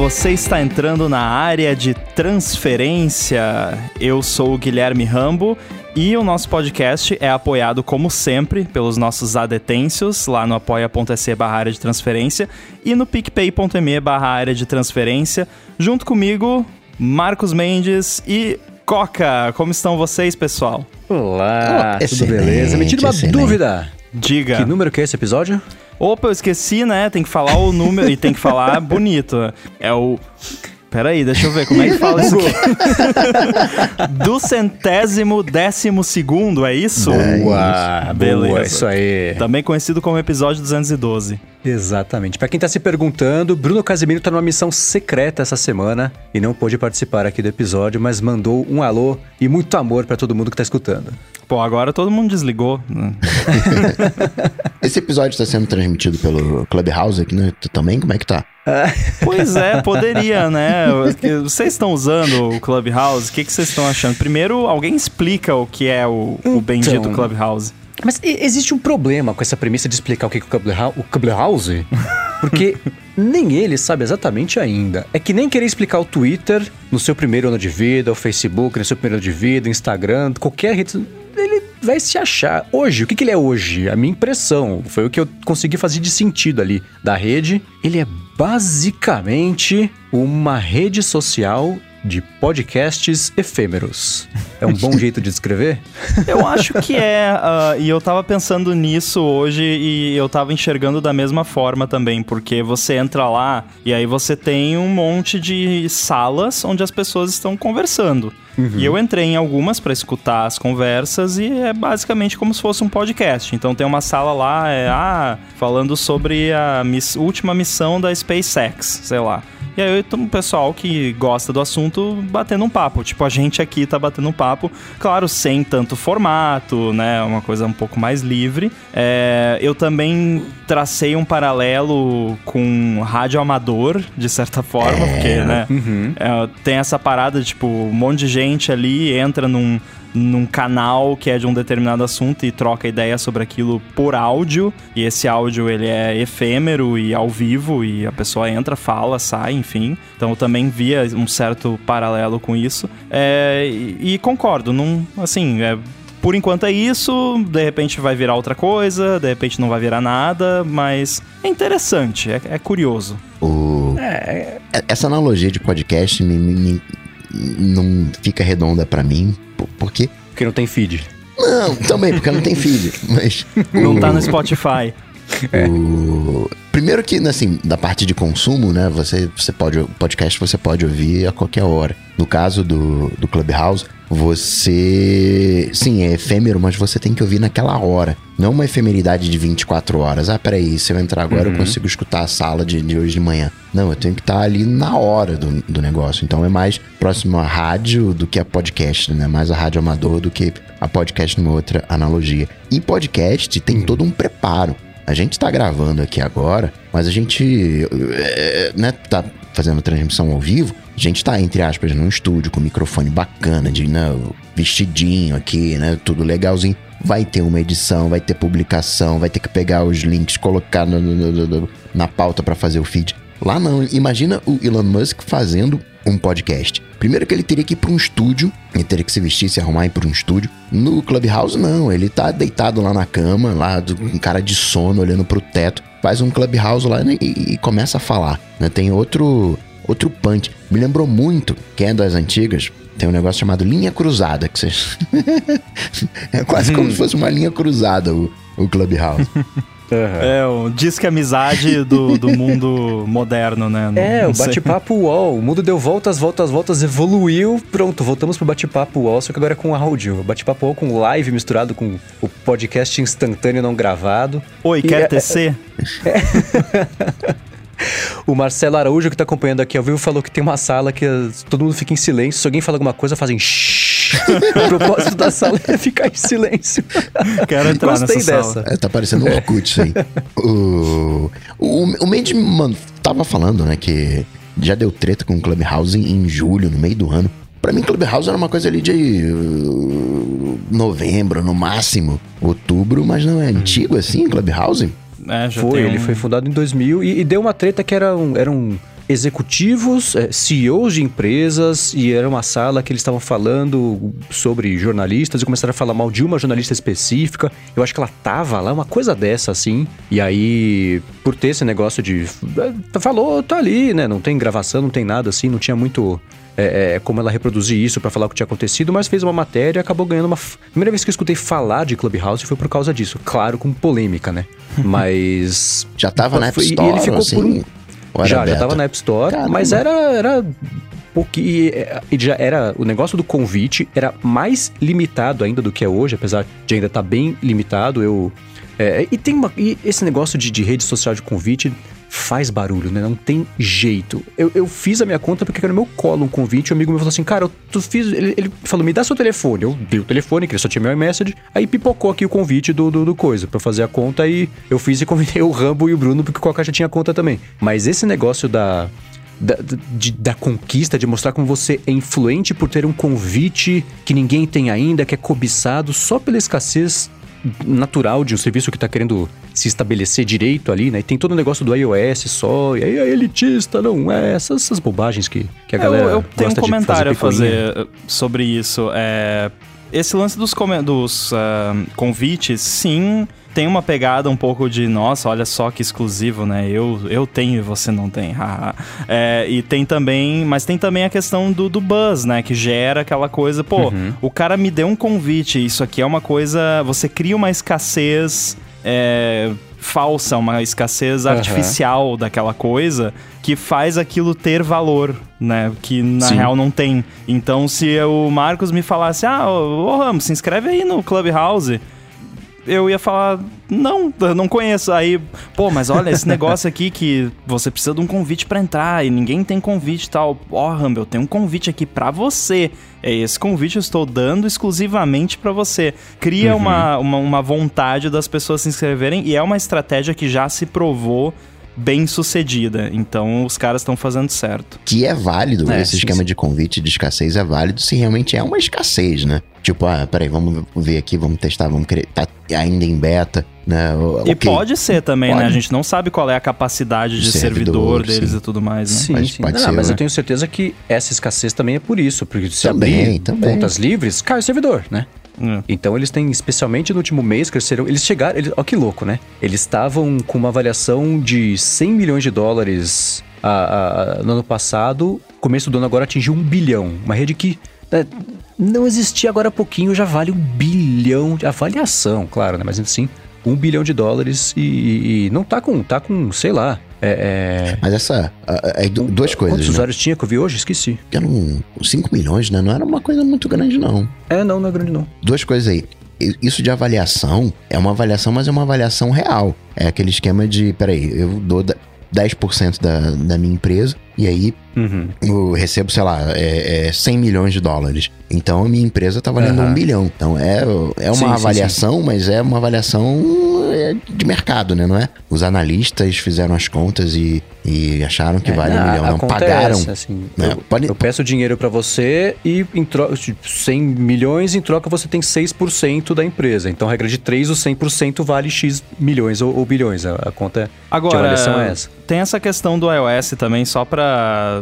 Você está entrando na área de transferência. Eu sou o Guilherme Rambo e o nosso podcast é apoiado, como sempre, pelos nossos adetêncios lá no apoia.se barra área de transferência e no picpay.me barra área de transferência. Junto comigo, Marcos Mendes e Coca. Como estão vocês, pessoal? Olá, oh, tudo beleza? Me tira uma excelente. dúvida. Diga. Que número que é esse episódio? Opa, eu esqueci, né? Tem que falar o número e tem que falar bonito. É o. Peraí, deixa eu ver como é que fala isso aqui. Do centésimo décimo segundo, é isso? Boa, beleza. Boa, isso aí. Também conhecido como episódio 212. Exatamente. Para quem tá se perguntando, Bruno Casimiro tá numa missão secreta essa semana e não pôde participar aqui do episódio, mas mandou um alô e muito amor para todo mundo que tá escutando. Pô, agora todo mundo desligou. Né? Esse episódio está sendo transmitido pelo Clubhouse aqui, né? Também? Como é que tá? Pois é, poderia, né? Vocês estão usando o Clubhouse? O que, que vocês estão achando? Primeiro, alguém explica o que é o, o bendito então, Clubhouse. Mas existe um problema com essa premissa de explicar o que é o Clubhouse? Porque nem ele sabe exatamente ainda. É que nem querer explicar o Twitter no seu primeiro ano de vida, o Facebook no seu primeiro ano de vida, o Instagram, qualquer rede ele vai se achar. Hoje, o que, que ele é hoje? A minha impressão, foi o que eu consegui fazer de sentido ali da rede. Ele é basicamente uma rede social de podcasts efêmeros. É um bom jeito de descrever? Eu acho que é, uh, e eu tava pensando nisso hoje e eu tava enxergando da mesma forma também, porque você entra lá e aí você tem um monte de salas onde as pessoas estão conversando. Uhum. E eu entrei em algumas para escutar as conversas e é basicamente como se fosse um podcast. Então tem uma sala lá, é, ah, falando sobre a miss última missão da SpaceX, sei lá. E aí tem um pessoal que gosta do assunto batendo um papo. Tipo, a gente aqui tá batendo um papo, claro, sem tanto formato, né? Uma coisa um pouco mais livre. É, eu também tracei um paralelo com rádio amador, de certa forma, é. porque, né? Uhum. É, tem essa parada, tipo, um monte de gente ali entra num num canal que é de um determinado assunto e troca ideia sobre aquilo por áudio. E esse áudio ele é efêmero e ao vivo e a pessoa entra, fala, sai, enfim. Então eu também via um certo paralelo com isso. É, e, e, concordo, não, assim, é, por enquanto é isso, de repente vai virar outra coisa, de repente não vai virar nada, mas é interessante, é, é curioso. O... É, é essa analogia de podcast me, me não fica redonda para mim, por quê? Porque não tem feed. Não, também, porque não tem feed. Mas. Não o... tá no Spotify. É. O... Primeiro que, assim, da parte de consumo, né? Você, você pode. Podcast você pode ouvir a qualquer hora. No caso do, do Clubhouse, você. Sim, é efêmero, mas você tem que ouvir naquela hora. Não uma efemeridade de 24 horas. Ah, peraí, se eu entrar agora uhum. eu consigo escutar a sala de, de hoje de manhã. Não, eu tenho que estar ali na hora do, do negócio. Então é mais próximo a rádio do que a podcast, né? Mais a rádio amador do que a podcast numa outra analogia. E podcast tem uhum. todo um preparo. A gente tá gravando aqui agora, mas a gente, é, né, tá fazendo transmissão ao vivo, a gente tá, entre aspas, num estúdio com microfone bacana, de né, vestidinho aqui, né? Tudo legalzinho. Vai ter uma edição, vai ter publicação, vai ter que pegar os links, colocar no, no, no, na pauta para fazer o feed. Lá não, imagina o Elon Musk fazendo um podcast. Primeiro que ele teria que ir para um estúdio, ele teria que se vestir, se arrumar e ir para um estúdio. No Clubhouse não, ele tá deitado lá na cama, lá com um cara de sono olhando pro teto, faz um Clubhouse lá e, e começa a falar. Né? Tem outro outro punch. Me lembrou muito, quem é das antigas, tem um negócio chamado linha cruzada, que vocês... é quase como se fosse uma linha cruzada o, o Clubhouse. É, o disque amizade do, do mundo moderno, né? Não, é, o bate-papo UOL. O mundo deu voltas, voltas, voltas, evoluiu. Pronto, voltamos pro bate-papo UOL, só que agora é com áudio. Bate-papo UOL com live misturado com o podcast instantâneo não gravado. Oi, quer e, é, tecer? É, é... O Marcelo Araújo, que está acompanhando aqui ao vivo, falou que tem uma sala que todo mundo fica em silêncio. Se alguém fala alguma coisa, fazem shhh. o propósito da sala é ficar em silêncio. Quero entrar Gostei nessa dessa. Sala. É, tá parecendo um é. Orkut isso aí. o, o, o Mendes, mano, tava falando, né, que já deu treta com o Clubhouse em, em julho, no meio do ano. Pra mim, Clubhouse era uma coisa ali de uh, novembro, no máximo, outubro, mas não é antigo assim, Clubhouse? É, já foi, um... ele foi fundado em 2000 e, e, deu uma treta que era um, era um executivos, é, CEOs de empresas, e era uma sala que eles estavam falando sobre jornalistas e começaram a falar mal de uma jornalista específica. Eu acho que ela tava lá, uma coisa dessa, assim. E aí, por ter esse negócio de. é, Falou, tá ali, né? Não tem gravação, não tem nada assim, não tinha muito é, é, como ela reproduzir isso pra falar o que tinha acontecido, mas fez uma matéria e acabou ganhando uma. f- Primeira vez que eu escutei falar de Clubhouse foi por causa disso. Claro, com polêmica, né? Mas. Já tava Foi- e ele ficou assim? por um. Ou Já, já beta? tava na App Store, Caramba. mas era. era pouquinho. E já era. O negócio do convite era mais limitado ainda do que é hoje, apesar de ainda estar bem limitado. Eu. é, e tem uma. E esse negócio de, de rede social de convite faz barulho, né? Não tem jeito. Eu, eu fiz a minha conta porque era no meu colo um convite. Um amigo meu falou assim: Cara, tu fiz. Ele, ele falou: Me dá seu telefone. Eu dei o telefone, que ele só tinha meu iMessage. Aí pipocou aqui o convite do, do, do coisa eu fazer a conta. E eu fiz e convidei o Rambo e o Bruno, porque o Coca já tinha conta também. Mas esse negócio da. Da, de- da conquista, de mostrar como você é influente por ter um convite que ninguém tem ainda, que é cobiçado só pela escassez natural de um serviço que tá querendo se estabelecer direito ali, né? E tem todo o negócio do iOS só, e aí é elitista, não é? Essas, essas bobagens que, que a Eu, galera eu tenho um comentário a picuinha. fazer eh, sobre isso. É, esse lance dos, dos ah, convites, sim, tem uma pegada um pouco de, nossa, olha só que exclusivo, né? Eu, eu tenho e você não tem. haha. É, e tem também, mas tem também a questão do, do buzz, né? Que gera aquela coisa, pô, Uhum. o cara me deu um convite, isso aqui é uma coisa. Você cria uma escassez. é, falsa, uma escassez Aham. artificial daquela coisa que faz aquilo ter valor, né? Que na Sim. real não tem. Então, se o Marcos me falasse, ah, ô, ô Ramos, se inscreve aí no Clubhouse, eu ia falar, não, eu não conheço. Aí, pô, mas olha, esse negócio aqui que você precisa de um convite pra entrar e ninguém tem convite e tal. Ó, Rambo, eu tenho um convite aqui pra você. É esse convite eu estou dando exclusivamente pra você. Cria uma, uma, uma vontade das pessoas se inscreverem e é uma estratégia que já se provou bem sucedida. Então, os caras estão fazendo certo. Que é válido, É, esse sim, esquema sim. de convite de escassez é válido se realmente é uma escassez, né? Tipo, ah, peraí, vamos ver aqui, vamos testar, vamos querer. Tá ainda em beta, né? O- E pode ser também, né? Pode. A gente não sabe qual é a capacidade de Servidor, servidor, deles sim. e tudo mais, né? Sim, Mas sim. pode Não, ser, mas né? eu tenho certeza que essa escassez também é por isso. Porque se Também, abrir também. contas livres, cai o servidor, né? É. Então eles têm, especialmente no último mês, cresceram. Eles chegaram. Eles, ó, que louco, né? Eles estavam com uma avaliação de 100 milhões de dólares a- a- no ano passado. Começo do ano agora atingiu um bilhão. Uma rede que né, não existia agora há pouquinho, já vale um bilhão de avaliação, claro, né? Mas assim, um bilhão de dólares e, e- e não tá com, tá com, sei lá. É, é, Mas essa. du- duas coisas. Quantos Né? usuários tinha que eu vi hoje? Esqueci. Eram 5 milhões, né? Não era uma coisa muito grande, não. É, não, não é grande não. Duas coisas aí. Isso de avaliação é uma avaliação, mas é uma avaliação real. É aquele esquema de, peraí, eu dou da- 10% da, da minha empresa e aí Uhum. eu recebo, sei lá, é, é 100 milhões de dólares. Então a minha empresa tá valendo Aham. um bilhão. Então é, é uma Sim, sim, avaliação, mas é uma avaliação é, de mercado, né? Não é? Os analistas fizeram as contas e, e acharam que É, vale um a- milhão. Não é pagaram. essa, assim, né? eu, Pode- eu peço dinheiro pra você e em troca, tipo, 100 milhões, em troca você tem 6% da empresa. Então, regra de 3, o 100% vale X milhões ou, ou bilhões. A, a conta de Agora, avaliação é essa. tem essa questão do iOS também, só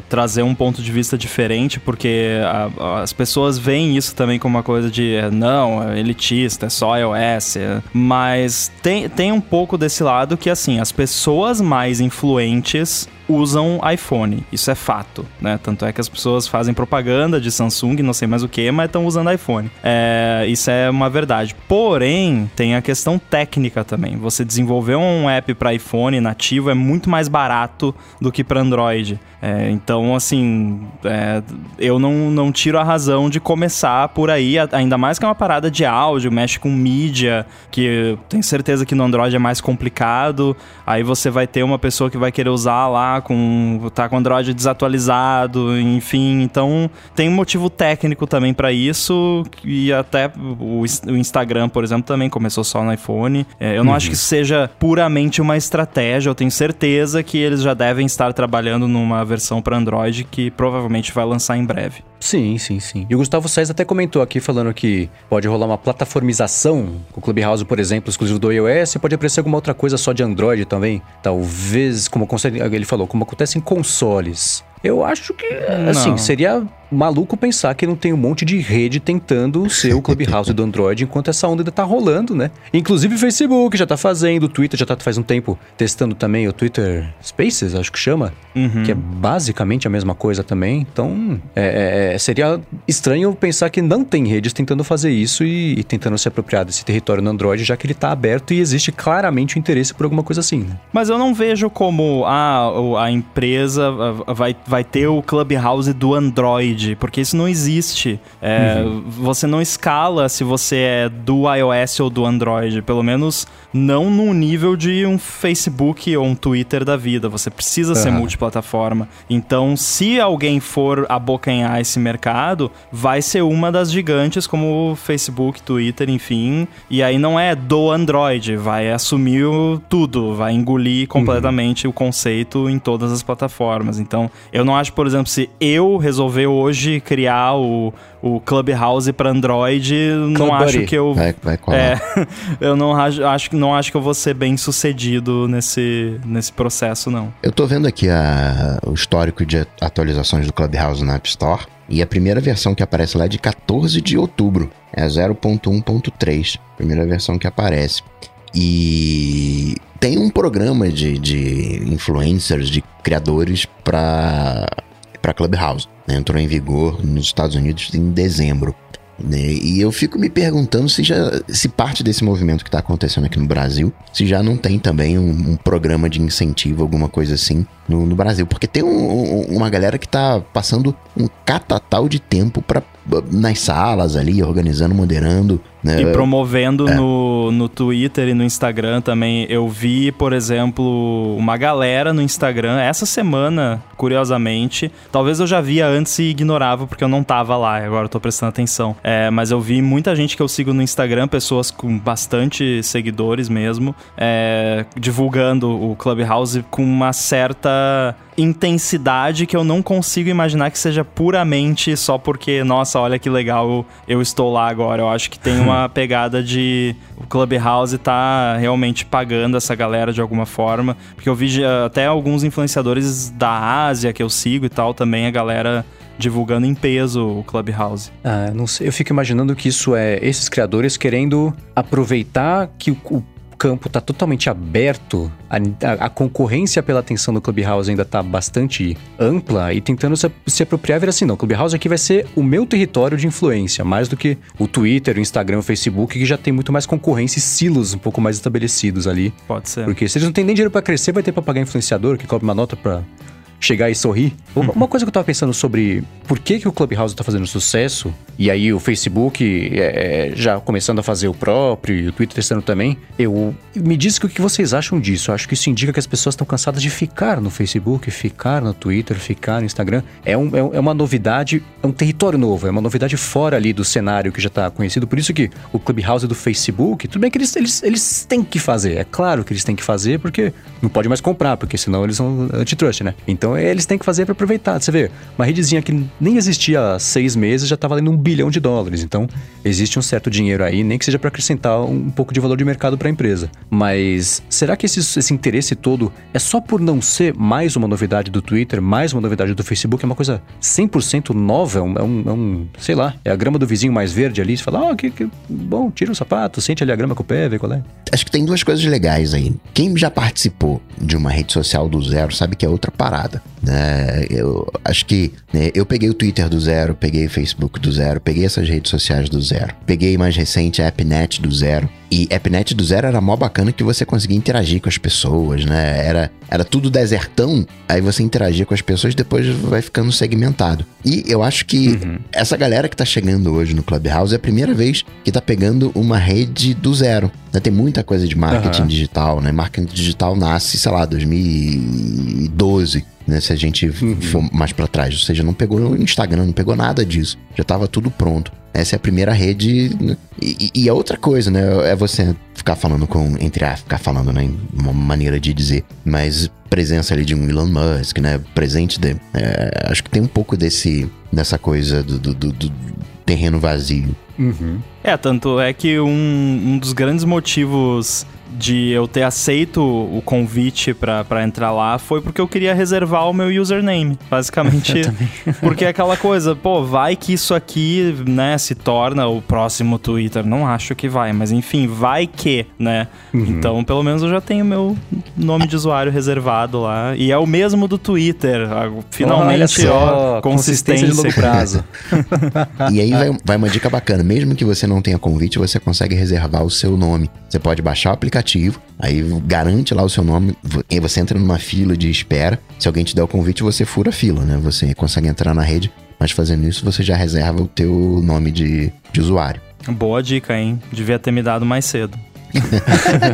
trazer um ponto de vista diferente, porque a- as pessoas veem isso também como uma coisa de é, não, é elitista, é só iOS. é. Mas tem, tem um pouco desse lado que, assim, as pessoas mais influentes usam iPhone. Isso é fato, né? Tanto é que as pessoas fazem propaganda de Samsung, não sei mais o que, mas estão usando iPhone. É, isso é uma verdade. Porém, tem a questão técnica também. Você desenvolver um app para iPhone nativo é muito mais barato do que para Android. É, então, assim, é, eu não, não tiro a razão de começar por aí, ainda mais que é uma parada de áudio, mexe com mídia, que eu tenho certeza que no Android é mais complicado. Aí você vai ter uma pessoa que vai querer usar lá com tá com o Android desatualizado, enfim. Então tem um motivo técnico também pra isso e até o, o Instagram, por exemplo, também começou só no iPhone. É, eu não acho que isso seja puramente uma estratégia. Eu tenho certeza que eles já devem estar trabalhando numa versão para Android que provavelmente vai lançar em breve. Sim, sim, sim. E o Gustavo Sainz até comentou aqui falando que pode rolar uma plataformização com o Clubhouse, por exemplo, exclusivo do iOS, pode aparecer alguma outra coisa só de Android também. Talvez, como ele falou, como acontece em consoles. Eu acho que, assim, não. seria maluco pensar que não tem um monte de rede tentando ser o Clubhouse do Android enquanto essa onda ainda tá rolando, né? Inclusive o Facebook já tá fazendo, o Twitter já tá faz um tempo testando também o Twitter Spaces, acho que chama, uhum. que é basicamente a mesma coisa também. Então, é, é, é, seria estranho pensar que não tem redes tentando fazer isso e, e, tentando se apropriar desse território no Android, já que ele tá aberto e existe claramente o interesse por alguma coisa assim. Né? Mas eu não vejo como a, a empresa vai, vai ter o Clubhouse do Android porque isso não existe. É, uhum. Você não escala se você é do iOS ou do Android, pelo menos não no nível de um Facebook ou um Twitter da vida. Você precisa uhum. ser multiplataforma. Então, se alguém for abocanhar esse mercado, vai ser uma das gigantes como Facebook, Twitter, enfim. E aí não é do Android, vai assumir tudo, vai engolir completamente uhum. o conceito em todas as plataformas. Então, eu não acho, por exemplo, se eu resolver hoje criar o, o Clubhouse para Android, Club não Buddy. acho que eu vai, vai colar. É, eu não acho, não acho que eu vou ser bem sucedido nesse, nesse processo não. Eu tô vendo aqui a, o histórico de atualizações do Clubhouse na App Store. E a primeira versão que aparece lá é de 14 de outubro. É 0.1.3. Primeira versão que aparece. E tem um programa de, de influencers, de criadores para para Clubhouse. Né? Entrou em vigor nos Estados Unidos em dezembro. Né? E eu fico me perguntando se, já, se parte desse movimento que está acontecendo aqui no Brasil, se já não tem também um, um programa de incentivo, alguma coisa assim, no, no Brasil. Porque tem um, um, uma galera que está passando um catatal de tempo para nas salas ali, organizando, moderando. Né? E promovendo é. no, no Twitter e no Instagram também. Eu vi, por exemplo, uma galera no Instagram essa semana, curiosamente. Talvez eu já via antes e ignorava porque eu não tava lá, agora eu tô prestando atenção. É, mas eu vi muita gente que eu sigo no Instagram, pessoas com bastante seguidores mesmo, é, divulgando o Clubhouse com uma certa intensidade que eu não consigo imaginar que seja puramente só porque, nossa, olha que legal, eu estou lá agora. Eu acho que tem uma pegada de o Clubhouse tá realmente pagando essa galera de alguma forma, porque eu vi até alguns influenciadores da Ásia que eu sigo e tal, também a galera divulgando em peso o Clubhouse. Ah, não sei, eu fico imaginando que isso é esses criadores querendo aproveitar que o campo está totalmente aberto, a, a, concorrência pela atenção do Clubhouse ainda está bastante ampla e tentando se, se apropriar, ver assim, não, o Clubhouse aqui vai ser o meu território de influência, mais do que o Twitter, o Instagram, o Facebook, que já tem muito mais concorrência e silos um pouco mais estabelecidos ali. Pode ser. Porque se eles não têm nem dinheiro para crescer, vai ter para pagar influenciador que cobra uma nota para chegar e sorrir. Uhum. Uma coisa que eu tava pensando sobre por que, que o Clubhouse tá fazendo sucesso, e aí o Facebook é, é já começando a fazer o próprio, e o Twitter testando também, eu me diz o que vocês acham disso. Eu acho que isso indica que as pessoas estão cansadas de ficar no Facebook, ficar no Twitter, ficar no Instagram. É, um, é, é uma novidade, é um território novo, é uma novidade fora ali do cenário que já tá conhecido. Por isso que o Clubhouse do Facebook, tudo bem que eles, eles, eles têm que fazer, é claro que eles têm que fazer, porque não pode mais comprar, porque senão eles são antitrust, né? Então então eles têm que fazer para aproveitar. Você vê, uma redezinha que nem existia há seis meses já está valendo um bilhão de dólares. Então existe um certo dinheiro aí, nem que seja para acrescentar um pouco de valor de mercado para a empresa. Mas será que esse, esse interesse todo é só por não ser mais uma novidade do Twitter, mais uma novidade do Facebook? É uma coisa 100% nova? É um, é um, é um, sei lá, é a grama do vizinho mais verde ali. Você fala, ó, oh, que, que bom, tira o sapato, sente ali a grama com o pé, vê qual é. Acho que tem duas coisas legais aí. Quem já participou de uma rede social do zero sabe que é outra parada. Né? Eu acho que né, eu peguei o Twitter do zero, peguei o Facebook do zero, peguei essas redes sociais do zero, peguei mais recente a AppNet do zero. E AppNet do zero era mó bacana que você conseguia interagir com as pessoas, né? Era, era tudo desertão, aí você interagia com as pessoas depois vai ficando segmentado. E eu acho que uhum. essa galera que tá chegando hoje no Clubhouse é a primeira vez que tá pegando uma rede do zero. Né? Tem muita coisa de marketing uhum. digital, né? Marketing digital nasce, sei lá, 2012 né? Se a gente uhum. for mais para trás, ou seja, não pegou o Instagram, não pegou nada disso, já estava tudo pronto. Essa é a primeira rede. E, e, e é outra coisa, né? É você ficar falando com. Entre a ficar falando, né? Uma maneira de dizer. Mas presença ali de um Elon Musk, né? Presente de. É, acho que tem um pouco desse. dessa coisa do, do, do, do terreno vazio. Uhum. É, tanto é que um, um dos grandes motivos de eu ter aceito o convite para entrar lá foi porque eu queria reservar o meu username, basicamente. porque é aquela coisa, pô, vai que isso aqui, né, se torna o próximo Twitter. Não acho que vai, mas enfim, vai que, né? Uhum. Então, pelo menos eu já tenho meu nome de usuário reservado lá. E é o mesmo do Twitter. Finalmente, ó, consistência, consistência de longo prazo. e aí vai, vai uma dica bacana. Mesmo que você não tenha convite, você consegue reservar o seu nome. Você pode baixar o aplicativo aplicativo, aí garante lá o seu nome, e você entra numa fila de espera. Se alguém te der o convite, você fura a fila, né? Você consegue entrar na rede, mas fazendo isso você já reserva o teu nome de, de usuário. Boa dica, hein? Devia ter me dado mais cedo.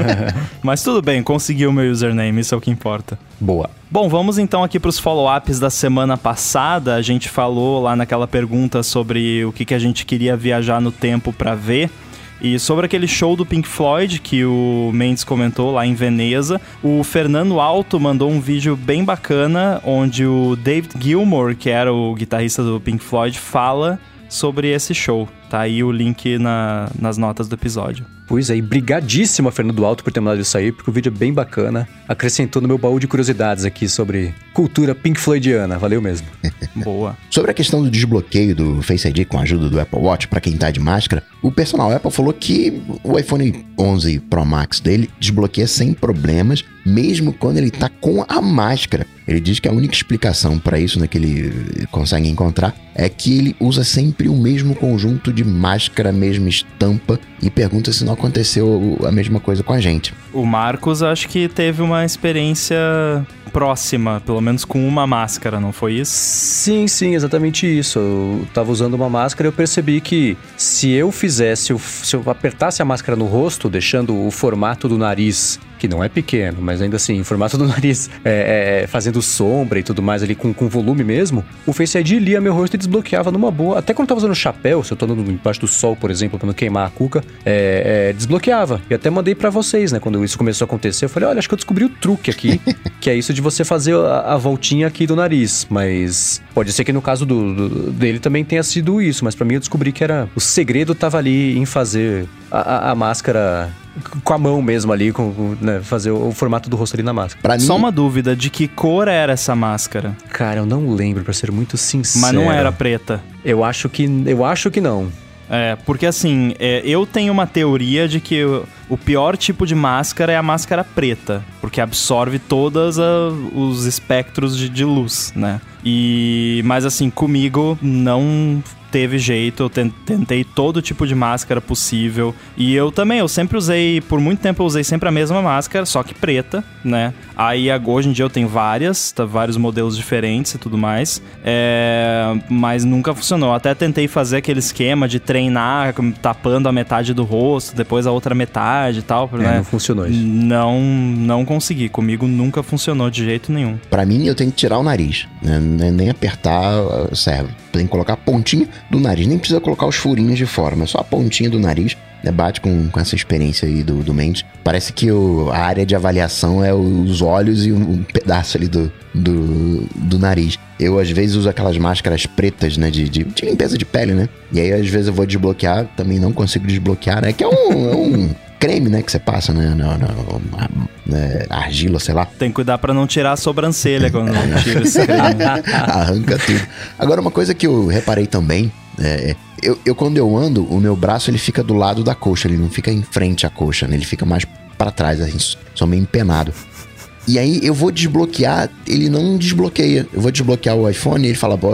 Mas tudo bem, consegui o meu username, isso é o que importa. Boa. Bom, vamos então aqui para os follow-ups da semana passada. A gente falou lá naquela pergunta sobre o que, que a gente queria viajar no tempo para ver. E sobre aquele show do Pink Floyd que o Mendes comentou lá em Veneza, o Fernando Alto mandou um vídeo bem bacana onde o David Gilmour, que era o guitarrista do Pink Floyd, fala sobre esse show. Tá aí o link na, nas notas do episódio. Pois é, e brigadíssimo a Fernando Alto por ter mandado isso aí, porque o vídeo é bem bacana. Acrescentou no meu baú de curiosidades aqui sobre cultura Pink Floydiana. Valeu mesmo. Boa. Sobre a questão do desbloqueio do Face ID com a ajuda do Apple Watch para quem tá de máscara, o personal Apple falou que o iPhone 11 Pro Max dele desbloqueia sem problemas, mesmo quando ele tá com a máscara. Ele diz que a única explicação para isso, né, que ele consegue encontrar, é que ele usa sempre o mesmo conjunto de máscara, mesma estampa, e pergunta se não aconteceu a mesma coisa com a gente. O Marcos acho que teve uma experiência próxima, pelo menos com uma máscara, não foi isso? Sim, sim, exatamente isso. Eu tava usando uma máscara e eu percebi que se eu fizesse, se eu apertasse a máscara no rosto, deixando o formato do nariz que não é pequeno, mas ainda assim, em formato do nariz, é, é, fazendo sombra e tudo mais ali com, com volume mesmo, o Face ID lia meu rosto e desbloqueava numa boa. Até quando eu tava usando chapéu, se eu tô andando embaixo do sol, por exemplo, pra não queimar a cuca, é, é, desbloqueava. E até mandei para vocês, né? Quando isso começou a acontecer, eu falei: olha, acho que eu descobri o truque aqui, que é isso de você fazer a, a, voltinha aqui do nariz. Mas pode ser que no caso do, do dele também tenha sido isso, mas para mim eu descobri que era. O segredo tava ali em fazer a, a, a máscara com a mão mesmo ali, com, né, fazer o, o, formato do rosto ali na máscara. Pra Só mim... uma dúvida, de que cor era essa máscara? Cara, eu não lembro, para ser muito sincero. Mas não era preta? Eu acho que, eu acho que não. É, porque assim, é, eu tenho uma teoria de que o, o, pior tipo de máscara é a máscara preta, porque absorve todos os espectros de, de luz, né? E, mas assim, comigo não teve jeito, eu tentei todo tipo de máscara possível. E eu também, eu sempre usei, por muito tempo eu usei sempre a mesma máscara, só que preta, né? Aí hoje em dia eu tenho várias, tá, vários modelos diferentes e tudo mais. É, mas nunca funcionou. Até tentei fazer aquele esquema de treinar tapando a metade do rosto, depois a outra metade e tal. É, né? Não funcionou isso. Não, não consegui. Comigo nunca funcionou de jeito nenhum. Para mim, eu tenho que tirar o nariz. Né? Nem apertar serve. Tem que colocar a pontinha do nariz. Nem precisa colocar os furinhos de fora, mas só a pontinha do nariz. Né, bate com, com essa experiência aí do, do Mendes. Parece que o, a área de avaliação é os olhos e um, um pedaço ali do, do, do, nariz. Eu, às vezes, uso aquelas máscaras pretas, né? De, de, de, limpeza de pele, né? E aí, às vezes, eu vou desbloquear, também não consigo desbloquear, né? Que é um, é um creme, né? Que você passa, né? Na, na, na, argila, sei lá. Tem que cuidar pra não tirar a sobrancelha quando tira esse creme. Arranca tudo. Agora, uma coisa que eu reparei também é, é, eu, eu, quando eu ando, o meu braço ele fica do lado da coxa, ele não fica em frente à coxa, né? Ele fica mais para trás, assim, só meio empenado. E aí eu vou desbloquear, ele não desbloqueia. Eu vou desbloquear o iPhone e ele fala, pô,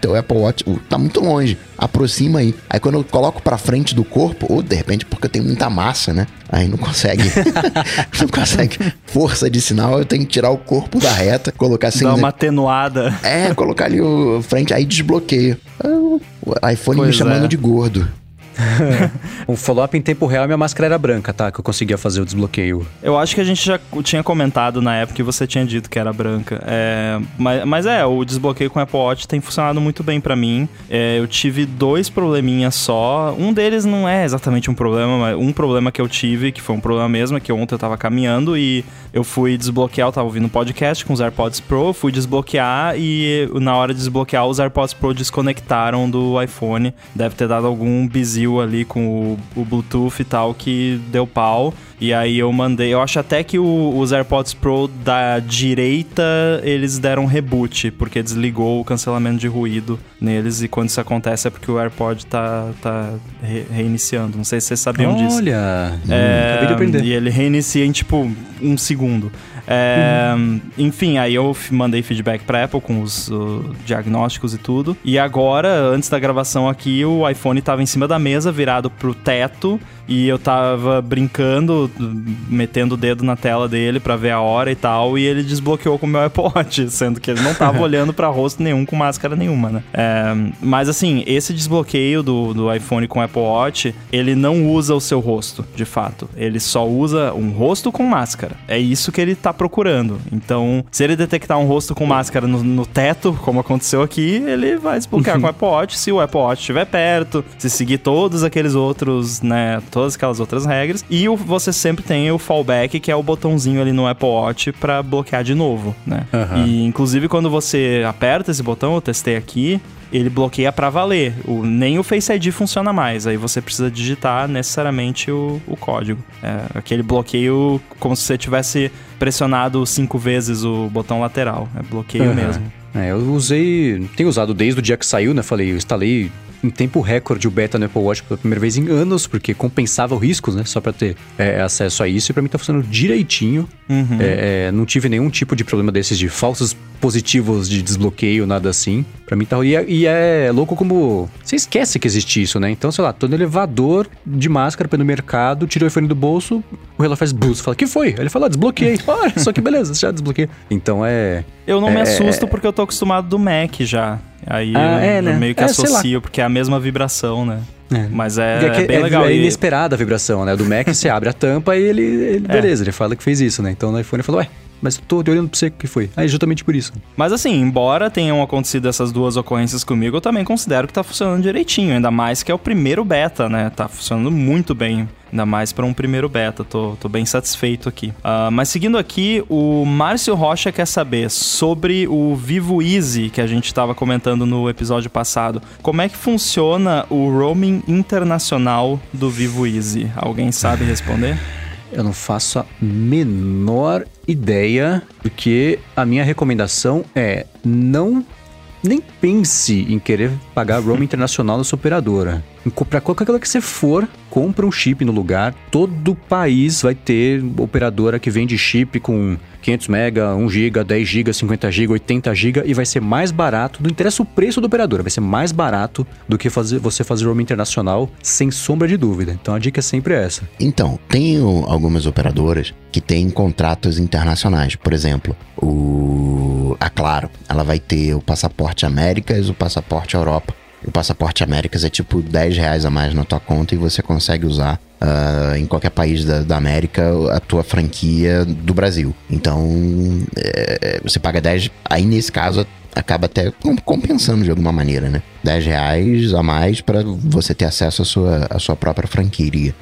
teu Apple Watch tá muito longe, aproxima aí. Aí quando eu coloco pra frente do corpo, ou de repente porque eu tenho muita massa, né? Aí não consegue. não consegue. Força de sinal, eu tenho que tirar o corpo da reta, colocar assim. Dá uma atenuada. É, colocar ali o frente, aí desbloqueia. O iPhone pois me chamando é. de gordo. um follow-up em tempo real, minha máscara era branca, tá? Que eu conseguia fazer o desbloqueio. Eu acho que a gente já tinha comentado na época que você tinha dito que era branca. É, mas, mas é, o desbloqueio com o Apple Watch tem funcionado muito bem para mim. É, eu tive dois probleminhas só. Um deles não é exatamente um problema, mas um problema que eu tive, que foi um problema mesmo, é que ontem eu tava caminhando e eu fui desbloquear, eu tava ouvindo podcast com os AirPods Pro, fui desbloquear e na hora de desbloquear os AirPods Pro desconectaram do iPhone. Deve ter dado algum bizil ali com o, o Bluetooth e tal que deu pau. E aí eu mandei. Eu acho até que o, os AirPods Pro da direita eles deram reboot, porque desligou o cancelamento de ruído neles. E quando isso acontece é porque o AirPod tá, tá re reiniciando. Não sei se vocês sabiam Olha, disso. Olha, é, acabei de aprender. E ele reinicia em tipo um segundo. É, uhum. Enfim, aí eu mandei feedback pra Apple com os uh, diagnósticos e tudo. E agora, antes da gravação aqui, o iPhone tava em cima da mesa, virado pro teto. E eu tava brincando, metendo o dedo na tela dele para ver a hora e tal, e ele desbloqueou com o meu iPod, sendo que ele não tava olhando para rosto nenhum com máscara nenhuma, né? É, mas assim, esse desbloqueio do, do iPhone com o Apple Watch, ele não usa o seu rosto, de fato. Ele só usa um rosto com máscara. É isso que ele tá procurando. Então, se ele detectar um rosto com máscara no, no teto, como aconteceu aqui, ele vai desbloquear com o Apple Watch se o Apple Watch estiver perto, se seguir todos aqueles outros, né? todas aquelas outras regras. E o, você sempre tem o fallback, que é o botãozinho ali no Apple Watch para bloquear de novo, né? Uhum. E inclusive quando você aperta esse botão, eu testei aqui, ele bloqueia para valer. O, nem o Face ID funciona mais. Aí você precisa digitar necessariamente o, o código. É, aquele bloqueio como se você tivesse pressionado cinco vezes o botão lateral. É bloqueio uhum. mesmo. É, eu usei. Tenho usado desde o dia que saiu, né? Falei, eu instalei em tempo recorde o beta no Apple Watch pela primeira vez em anos, porque compensava o risco, né? Só para ter é, acesso a isso. E para mim tá funcionando direitinho. Uhum. É, é, não tive nenhum tipo de problema desses de falsos positivos de desbloqueio, nada assim. Pra mim tá. E é, e é louco como. Você esquece que existe isso, né? Então, sei lá, tô no elevador de máscara pelo mercado, tirou o iPhone do bolso, o relógio faz buzz. Fala, que foi? Aí ele fala, ah, desbloqueei. Olha, só que beleza, já desbloqueei. Então é. Eu não é, me assusto porque eu tô acostumado do Mac já. Aí ah, eu, é, né? eu, meio que é, associo, porque é a mesma vibração, né? É. Mas é, é, bem legal. É inesperada a vibração, né? Do Mac você abre a tampa e ele, ele beleza, ele fala que fez isso, né? Então no iPhone ele falou, ué, mas tô olhando pra você o que foi. Ah, é justamente por isso. Mas assim, embora tenham acontecido essas duas ocorrências comigo, eu também considero que tá funcionando direitinho. Ainda mais que é o primeiro beta, né? Tá funcionando muito bem. Ainda mais para um primeiro beta, tô, tô bem satisfeito aqui. Uh, mas seguindo aqui, o Márcio Rocha quer saber sobre o Vivo Easy que a gente estava comentando no episódio passado. Como é que funciona o roaming internacional do Vivo Easy? Alguém sabe responder? Eu não faço a menor ideia, porque a minha recomendação é não nem pense em querer pagar roaming internacional na sua operadora. Para qualquer coisa que você for, compra um chip no lugar. Todo país vai ter operadora que vende chip com 500 mega, 1 giga, 10 giga, 50 giga, 80 giga e vai ser mais barato. Não interessa o preço da operadora, vai ser mais barato do que fazer, você fazer roaming internacional, sem sombra de dúvida. Então a dica é sempre essa. Então, tem algumas operadoras que têm contratos internacionais. Por exemplo, o a Claro, ela vai ter o passaporte Américas, o passaporte Europa. O passaporte Américas é tipo 10 reais a mais na tua conta e você consegue usar uh, em qualquer país da, da, América a tua franquia do Brasil. Então, é, você paga 10. Aí nesse caso acaba até compensando de alguma maneira, né? 10 reais a mais para você ter acesso à sua, à sua própria franquia.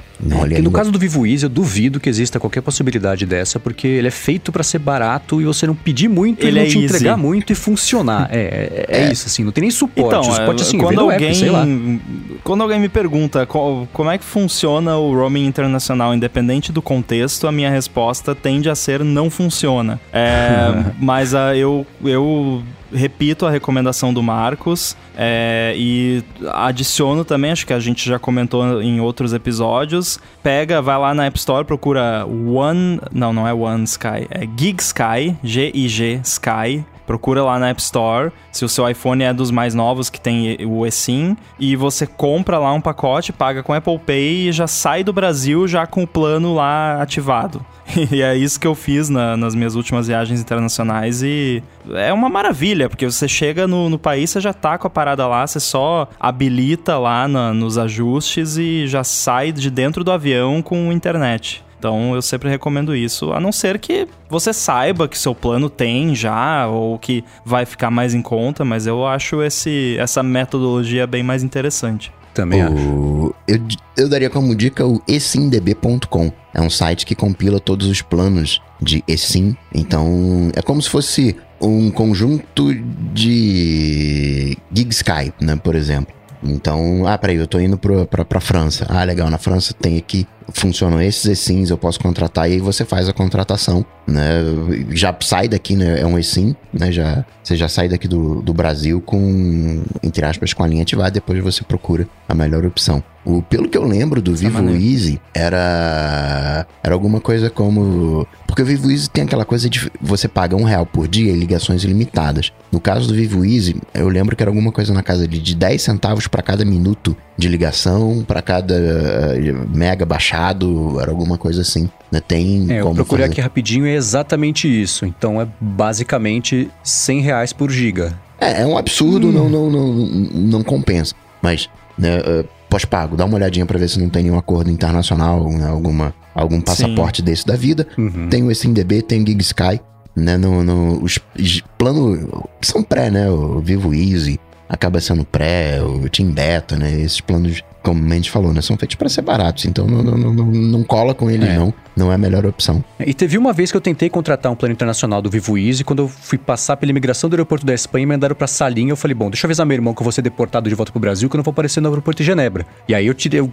É, no caso do Vivo Easy, eu duvido que exista qualquer possibilidade dessa, porque ele é feito para ser barato e você não pedir muito ele e não é te easy. entregar muito e funcionar. é, é, é, isso, assim, não tem nem suporte. Então, suporte, assim, quando alguém, app, quando alguém me pergunta qual, como é que funciona o roaming internacional, independente do contexto, a minha resposta tende a ser não funciona. É, mas uh, eu, eu repito a recomendação do Marcos é, e adiciono também, acho que a gente já comentou em outros episódios. Pega, vai lá na App Store, procura One. Não, não é One Sky, é Gig Sky, G-I-G Sky procura lá na App Store, se o seu iPhone é dos mais novos que tem o eSIM, e você compra lá um pacote, paga com Apple Pay e já sai do Brasil já com o plano lá ativado. E é isso que eu fiz na, nas minhas últimas viagens internacionais e é uma maravilha, porque você chega no, no país, você já tá com a parada lá, você só habilita lá na, nos ajustes e já sai de dentro do avião com internet. Então eu sempre recomendo isso, a não ser que você saiba que seu plano tem já ou que vai ficar mais em conta, mas eu acho esse, essa metodologia bem mais interessante. Também o... acho. Eu, eu daria como dica o esimdb.com. É um site que compila todos os planos de eSIM. Então, é como se fosse um conjunto de GigSky, né, por exemplo. Então, ah, peraí, eu tô indo pro, pra, pra França. Ah, legal, na França tem aqui, funcionam esses eSIMs, eu posso contratar, e aí você faz a contratação, né? Já sai daqui, né? É um eSIM, né? Já, você já sai daqui do, do Brasil com, entre aspas, com a linha ativada, depois você procura a melhor opção. O, pelo que eu lembro do Vivo Easy, era, era alguma coisa como. Porque o Vivo Easy tem aquela coisa de você paga um real por dia e ligações ilimitadas. No caso do Vivo Easy, eu lembro que era alguma coisa na casa de, de 10 centavos para cada minuto de ligação, para cada uh, mega baixado, era alguma coisa assim. Né? Tem é, eu procurei fazer. aqui rapidinho, é exatamente isso. Então é basicamente 100 reais por giga. É, é um absurdo, hum. não, não, não, não compensa. Mas, né, uh, pós-pago. Dá uma olhadinha para ver se não tem nenhum acordo internacional, né, alguma, algum passaporte Sim. desse da vida. Uhum. Tem o SIMDB, tem o Gig Sky, né? No, no, os, os planos são pré, né? O Vivo Easy acaba sendo pré, o Team Beta, né? Esses planos como o Mendes falou, né? São feitos para ser baratos. Então não, não, não, não cola com ele, é. não. Não é a melhor opção. E teve uma vez que eu tentei contratar um plano internacional do Vivo Easy. Quando eu fui passar pela imigração do aeroporto da Espanha, me mandaram pra salinha. Eu falei, bom, deixa eu avisar meu irmão que eu vou ser deportado de volta pro Brasil, que eu não vou aparecer no aeroporto de Genebra. E aí eu tirei, eu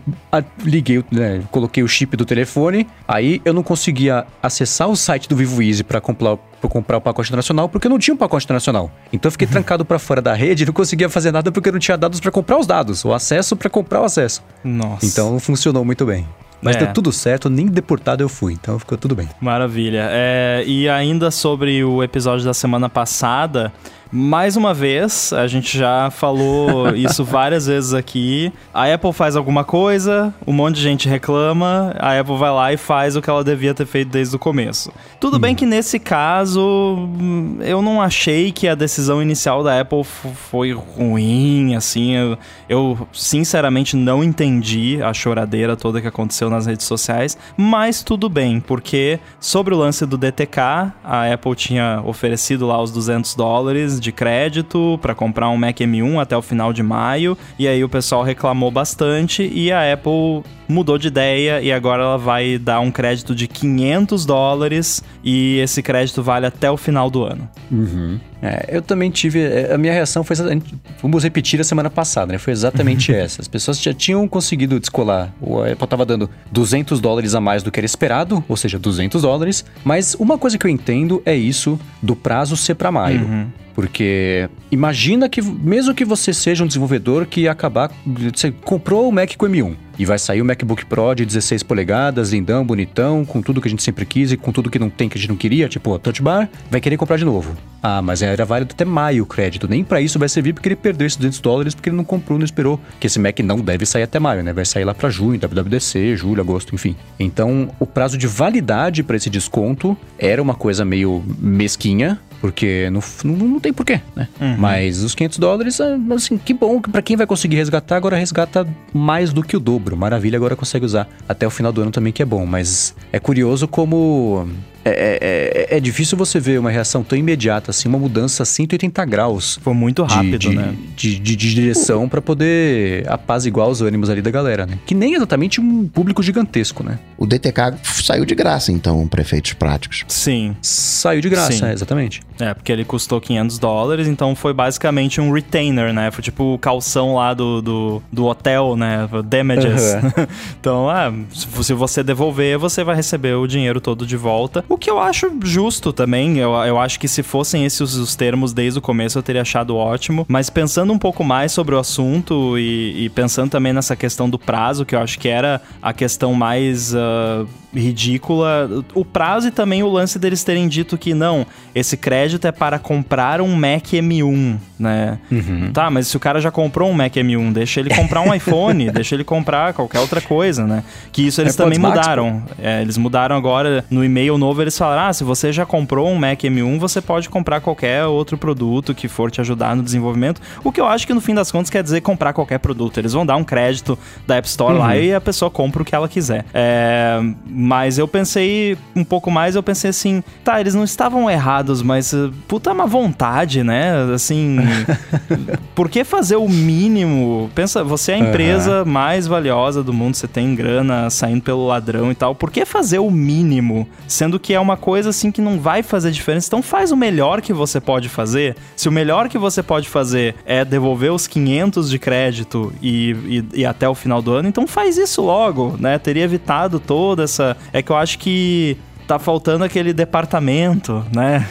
liguei, né, coloquei o chip do telefone. Aí eu não conseguia acessar o site do Vivo Easy pra comprar, pra comprar o pacote internacional, porque eu não tinha um pacote internacional. Então eu fiquei uhum. trancado para fora da rede e não conseguia fazer nada porque eu não tinha dados para comprar os dados, o acesso para comprar o acesso. Nossa. Então funcionou muito bem. Mas é. deu tudo certo, nem deportado eu fui, então ficou tudo bem. Maravilha. É, e ainda sobre o episódio da semana passada, mais uma vez, a gente já falou isso várias vezes aqui. A Apple faz alguma coisa, um monte de gente reclama, a Apple vai lá e faz o que ela devia ter feito desde o começo. Tudo hum. bem que nesse caso, eu não achei que a decisão inicial da Apple foi ruim, assim. Eu, eu sinceramente não entendi a choradeira toda que aconteceu nas redes sociais, mas tudo bem, porque sobre o lance do DTK, a Apple tinha oferecido lá os 200 dólares de crédito para comprar um Mac M1 até o final de maio, e aí o pessoal reclamou bastante e a Apple mudou de ideia e agora ela vai dar um crédito de 500 dólares e esse crédito vale até o final do ano. Uhum. É, eu também tive. É, a minha reação foi. Vamos repetir a semana passada, né? Foi exatamente essa. As pessoas já tinham conseguido descolar. O Apple estava dando 200 dólares a mais do que era esperado, ou seja, 200 dólares. Mas uma coisa que eu entendo é isso do prazo ser para maio. Uhum. Porque imagina que, mesmo que você seja um desenvolvedor que acabar. Você comprou o Mac com M1 e vai sair o MacBook Pro de 16 polegadas, lindão, bonitão, com tudo que a gente sempre quis e com tudo que não tem que a gente não queria, tipo touch bar, vai querer comprar de novo. Ah, mas era válido até maio o crédito. Nem para isso vai servir porque ele perdeu esses 200 dólares porque ele não comprou, não esperou. Que esse Mac não deve sair até maio, né? Vai sair lá para junho, WWDC, julho, agosto, enfim. Então, o prazo de validade para esse desconto era uma coisa meio mesquinha, porque não, não, não tem porquê, né? Uhum. Mas os 500 dólares, ah, assim, que bom que para quem vai conseguir resgatar, agora resgata mais do que o dobro. Maravilha, agora consegue usar até o final do ano também, que é bom. Mas é curioso como é, é, é, é, difícil você ver uma reação tão imediata, assim, uma mudança 180 graus. Foi muito rápido, de, né? De, de, de direção para poder apaziguar os ânimos ali da galera, né? Que nem exatamente um público gigantesco, né? O DTK saiu de graça, então, para efeitos práticos. Sim. Saiu de graça, é, exatamente. É, porque ele custou 500 dólares, então foi basicamente um retainer, né? Foi tipo o calção lá do, do, do hotel, né? Damages. Uhum. então, ah, se você devolver, você vai receber o dinheiro todo de volta. O que eu acho justo também. Eu, eu acho que se fossem esses os termos desde o começo, eu teria achado ótimo. Mas pensando um pouco mais sobre o assunto e, e pensando também nessa questão do prazo, que eu acho que era a questão mais. Uh, ridícula. O prazo e também o lance deles terem dito que não, esse crédito é para comprar um Mac M1, né? Uhum. Tá, mas se o cara já comprou um Mac M1, deixa ele comprar um iPhone, deixa ele comprar qualquer outra coisa, né? Que isso eles é também mudaram. É, eles mudaram agora no e-mail novo, eles falaram: ah, se você já comprou um Mac M1, você pode comprar qualquer outro produto que for te ajudar no desenvolvimento. O que eu acho que no fim das contas quer dizer comprar qualquer produto. Eles vão dar um crédito da App Store uhum. lá e a pessoa compra o que ela quiser. É, mas eu pensei um pouco mais, eu pensei assim, tá, eles não estavam errados, mas uh, puta má vontade, né? Assim, por que fazer o mínimo? Pensa, você é a empresa uhum. mais valiosa do mundo, você tem grana saindo pelo ladrão e tal. Por que fazer o mínimo? Sendo que é uma coisa assim que não vai fazer diferença. Então faz o melhor que você pode fazer. Se o melhor que você pode fazer é devolver os 500 de crédito e, e, e até o final do ano, então faz isso logo, né? Teria evitado toda essa. É que eu acho que tá faltando aquele departamento, né?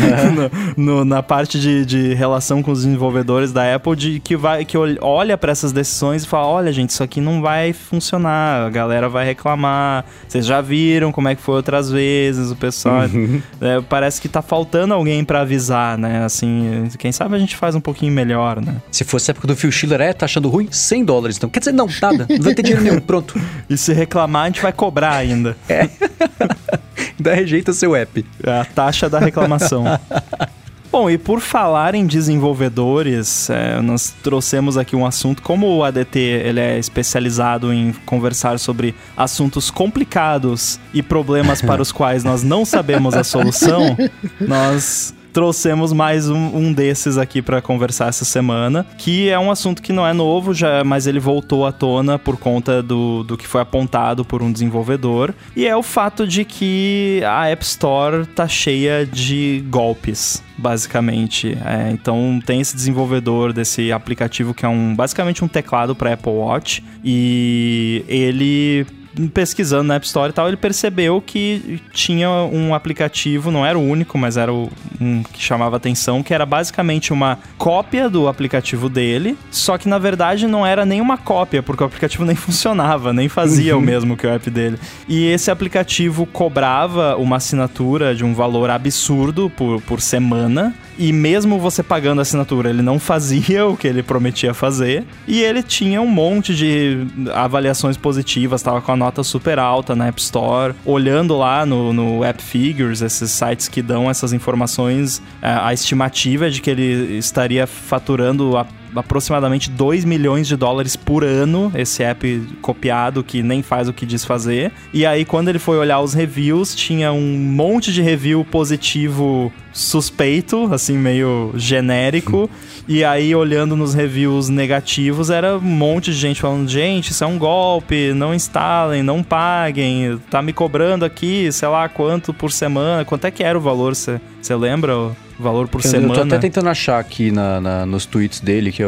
no, no, na parte de, de, relação com os desenvolvedores da Apple, de, que, vai, que olha para essas decisões e fala: olha, gente, isso aqui não vai funcionar, a galera vai reclamar. Vocês já viram como é que foi outras vezes, o pessoal. Uhum. É, parece que tá faltando alguém para avisar, né? Assim, quem sabe a gente faz um pouquinho melhor, né? Se fosse a época do Phil Schiller, é, tá achando ruim? 100 dólares, então. Quer dizer, não, nada. Não vai ter dinheiro nenhum, pronto. E se reclamar, a gente vai cobrar ainda. É. Ainda rejeita seu app. É a taxa da reclamação. Bom, e por falar em desenvolvedores, é, nós trouxemos aqui um assunto. Como o ADT ele é especializado em conversar sobre assuntos complicados e problemas para os quais nós não sabemos a solução, nós trouxemos mais um, um desses aqui para conversar essa semana, que é um assunto que não é novo, já, mas ele voltou à tona por conta do, do que foi apontado por um desenvolvedor, e é o fato de que a App Store tá cheia de golpes basicamente. É, então tem esse desenvolvedor desse aplicativo que é um basicamente um teclado para Apple Watch e ele pesquisando na App Store e tal, ele percebeu que tinha um aplicativo, não era o único, mas era o, um que chamava atenção, que era basicamente uma cópia do aplicativo dele, só que na verdade não era nem uma cópia, porque o aplicativo nem funcionava, nem fazia uhum. o mesmo que o app dele. E esse aplicativo cobrava uma assinatura de um valor absurdo por, por semana, e mesmo você pagando a assinatura, ele não fazia o que ele prometia fazer. E ele tinha um monte de avaliações positivas, estava com a nota super alta na App Store. Olhando lá no, no App Figures, esses sites que dão essas informações, é, a estimativa é de que ele estaria faturando a aproximadamente 2 milhões de dólares por ano esse app copiado que nem faz o que diz fazer. E aí quando ele foi olhar os reviews, tinha um monte de review positivo suspeito, assim meio genérico. e aí olhando nos reviews negativos, era um monte de gente falando: "Gente, isso é um golpe, não instalem, não paguem, tá me cobrando aqui, sei lá quanto por semana, quanto é que era o valor, você lembra?" Valor por eu, semana. Eu tô até tentando achar aqui na, na nos tweets dele, que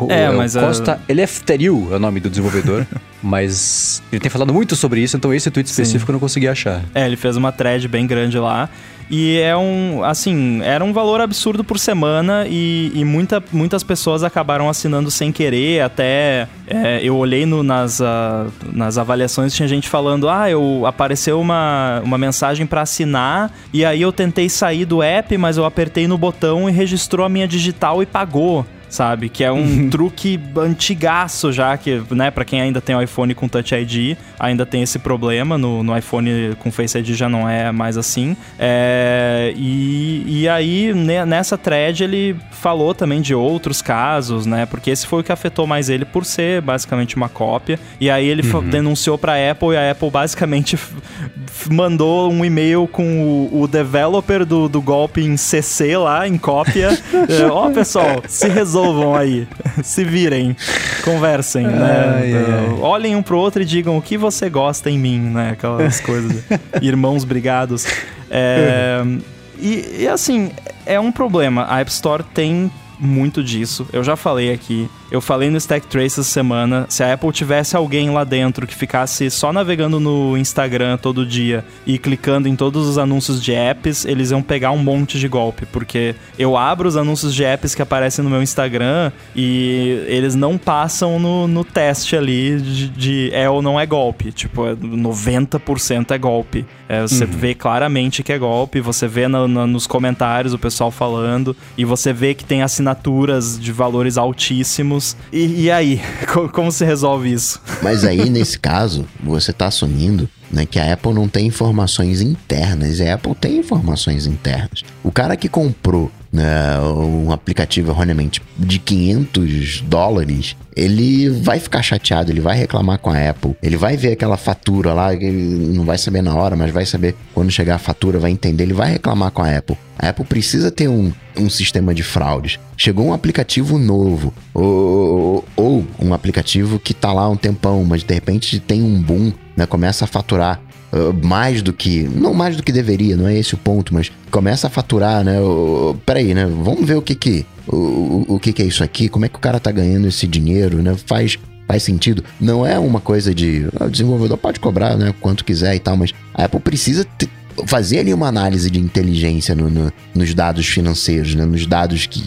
é o. É, é mas Costa. A... Ele é é o nome do desenvolvedor. mas ele tem falado muito sobre isso, então esse tweet específico Sim. eu não consegui achar. É, ele fez uma thread bem grande lá. E é um, assim, era um valor absurdo por semana e, e muita, muitas pessoas acabaram assinando sem querer. Até é, eu olhei no, nas, uh, nas avaliações, tinha gente falando: ah, eu apareceu uma, uma mensagem para assinar e aí eu tentei sair do app, mas eu apertei no botão e registrou a minha digital e pagou sabe? Que é um uhum. truque antigaço já, que, né, pra quem ainda tem o iPhone com Touch ID, ainda tem esse problema. No, no iPhone com Face ID já não é mais assim. É, e, e aí, nessa thread, ele falou também de outros casos, né? Porque esse foi o que afetou mais ele por ser basicamente uma cópia. E aí ele uhum. denunciou pra Apple e a Apple basicamente mandou um e-mail com o, o developer do, do golpe em CC lá, em cópia. É, Ó, oh, pessoal, se resolve resolvam aí. Se virem. Conversem, né? Ai, ai. Olhem um pro outro e digam o que você gosta em mim, né? Aquelas coisas. Irmãos brigados. É, e, e assim, é um problema. A App Store tem muito disso. Eu já falei aqui. Eu falei no Stack Trace essa semana. Se a Apple tivesse alguém lá dentro que ficasse só navegando no Instagram todo dia e clicando em todos os anúncios de apps, eles iam pegar um monte de golpe. Porque eu abro os anúncios de apps que aparecem no meu Instagram e eles não passam no, no teste ali de, de é ou não é golpe. Tipo, 90% é golpe. É, você uhum. vê claramente que é golpe, você vê no, no, nos comentários o pessoal falando, e você vê que tem assinaturas de valores altíssimos. E, e aí? Como se resolve isso? Mas aí, nesse caso, você está assumindo né, que a Apple não tem informações internas, e a Apple tem informações internas. O cara que comprou né, um aplicativo erroneamente de 500 dólares, ele vai ficar chateado, ele vai reclamar com a Apple, ele vai ver aquela fatura lá, ele não vai saber na hora, mas vai saber quando chegar a fatura, vai entender, ele vai reclamar com a Apple. A Apple precisa ter um, um sistema de fraudes. Chegou um aplicativo novo, ou, ou um aplicativo que tá lá um tempão, mas de repente tem um boom, né, começa a faturar uh, mais do que. Não mais do que deveria, não é esse o ponto, mas começa a faturar, né? Uh, peraí, né? Vamos ver o que que. O, o, que que é isso aqui? Como é que o cara tá ganhando esse dinheiro, né? Faz faz sentido. Não é uma coisa de ah, o desenvolvedor pode cobrar, né, quanto quiser e tal, mas a Apple precisa ter, fazer ali uma análise de inteligência no, no, nos dados financeiros, né, nos dados que,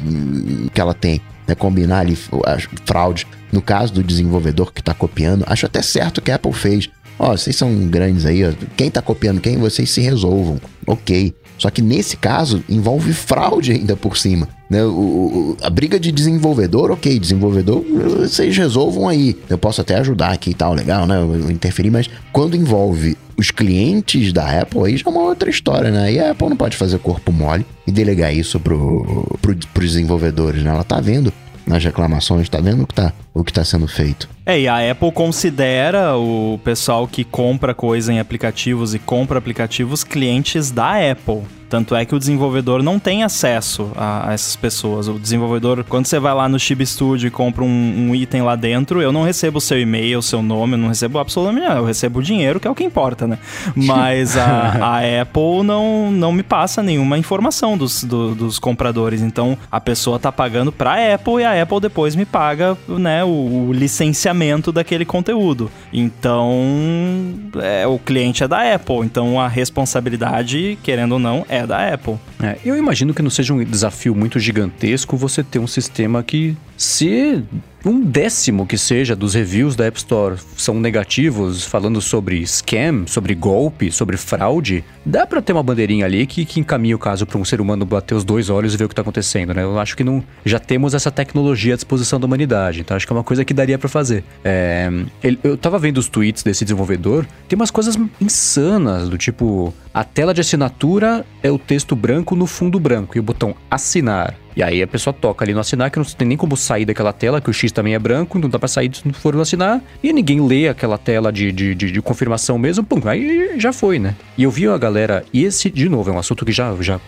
que ela tem, né, combinar ali as fraudes. No caso do desenvolvedor que está copiando, acho até certo que a Apple fez. Ó, vocês são grandes aí, ó. quem tá copiando quem, vocês se resolvam. Ok. Só que nesse caso envolve fraude ainda por cima. Né? O, o, a briga de desenvolvedor, ok, desenvolvedor, vocês resolvam aí. Eu posso até ajudar aqui e tal, legal, né? Eu interferir, mas quando envolve os clientes da Apple, aí já é uma outra história, né? E a Apple não pode fazer corpo mole e delegar isso pro, pro, pros desenvolvedores, né? Ela tá vendo nas reclamações, tá vendo o que tá, o que tá sendo feito. É, e a Apple considera o pessoal que compra coisa em aplicativos e compra aplicativos clientes da Apple. Tanto é que o desenvolvedor não tem acesso a, a, essas pessoas. O desenvolvedor, quando você vai lá no Chib Studio e compra um, um, item lá dentro, eu não recebo o seu e-mail, o seu nome, eu não recebo absolutamente nada. Eu recebo o dinheiro, que é o que importa, né? Mas a, a Apple não, não me passa nenhuma informação dos, do, dos compradores. Então a pessoa tá pagando pra Apple e a Apple depois me paga né, o, o licenciamento daquele conteúdo. Então é, o cliente é da Apple. Então a responsabilidade, querendo ou não, é da Apple. É, eu imagino que não seja um desafio muito gigantesco você ter um sistema que se um décimo que seja dos reviews da App Store são negativos, falando sobre scam, sobre golpe, sobre fraude, dá para ter uma bandeirinha ali que, que encaminha o caso para um ser humano bater os dois olhos e ver o que está acontecendo, né? Eu acho que não já temos essa tecnologia à disposição da humanidade, então acho que é uma coisa que daria para fazer. É, ele, eu tava vendo os tweets desse desenvolvedor, tem umas coisas insanas, do tipo, a tela de assinatura é o texto branco no fundo branco e o botão assinar e aí a pessoa toca ali no assinar, que não tem nem como sair daquela tela, que o X também é branco, não dá pra sair se não for no assinar. E ninguém lê aquela tela de, de, de, de, confirmação mesmo, pum, aí já foi, né? E eu vi a galera, e esse, de novo, é um assunto que já. já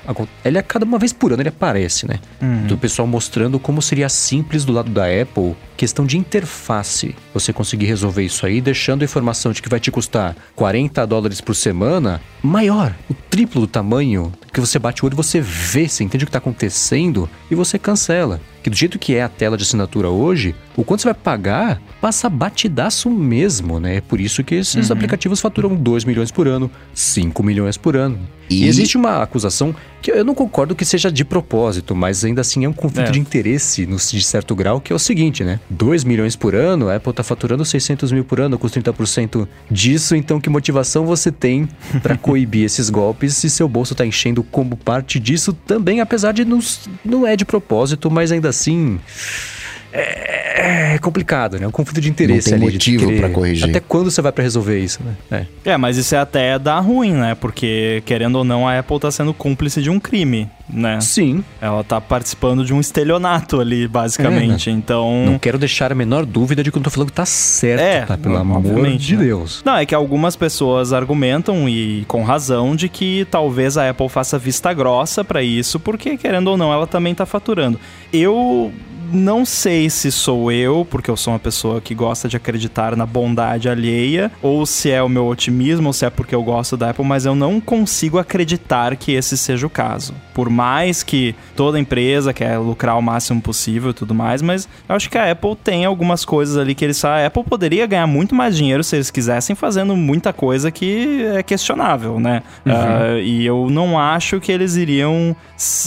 ele a cada uma vez por ano ele aparece, né? Uhum. Do pessoal mostrando como seria simples do lado da Apple questão de interface. Você conseguir resolver isso aí, deixando a informação de que vai te custar 40 dólares por semana maior, o triplo do tamanho, que você bate o olho você vê, você entende o que está acontecendo e você cancela que do jeito que é a tela de assinatura hoje, o quanto você vai pagar passa batidaço mesmo, né? É por isso que esses uhum. aplicativos faturam 2 milhões por ano, 5 milhões por ano. E... e... existe uma acusação que eu não concordo que seja de propósito, mas ainda assim é um conflito é. de interesse no, de certo grau, que é o seguinte, né? 2 milhões por ano, a Apple tá faturando 600 mil por ano com 30% disso, então que motivação você tem para coibir esses golpes se seu bolso tá enchendo como parte disso também, apesar de não, não é de propósito, mas ainda assim. É, é complicado, né? É um conflito de interesse Não tem ali. motivo para corrigir. Até quando você vai para resolver isso, né? É. é. mas isso é até dar ruim, né? Porque, querendo ou não, a Apple tá sendo cúmplice de um crime, né? Sim. Ela tá participando de um estelionato ali, basicamente. É, né? Então. Não quero deixar a menor dúvida de que eu tô falando que tá certo, é, tá? Pelo amor de né? Deus. Não, é que algumas pessoas argumentam, e com razão, de que talvez a Apple faça vista grossa para isso, porque, querendo ou não, ela também tá faturando. Eu não sei se sou eu, porque eu sou uma pessoa que gosta de acreditar na bondade alheia, ou se é o meu otimismo, ou se é porque eu gosto da Apple, mas eu não consigo acreditar que esse seja o caso. Por mais que toda empresa quer lucrar o máximo possível e tudo mais, mas eu acho que a Apple tem algumas coisas ali que eles a Apple poderia ganhar muito mais dinheiro se eles quisessem fazendo muita coisa que é questionável, né? Uhum. Uh, e eu não acho que eles iriam,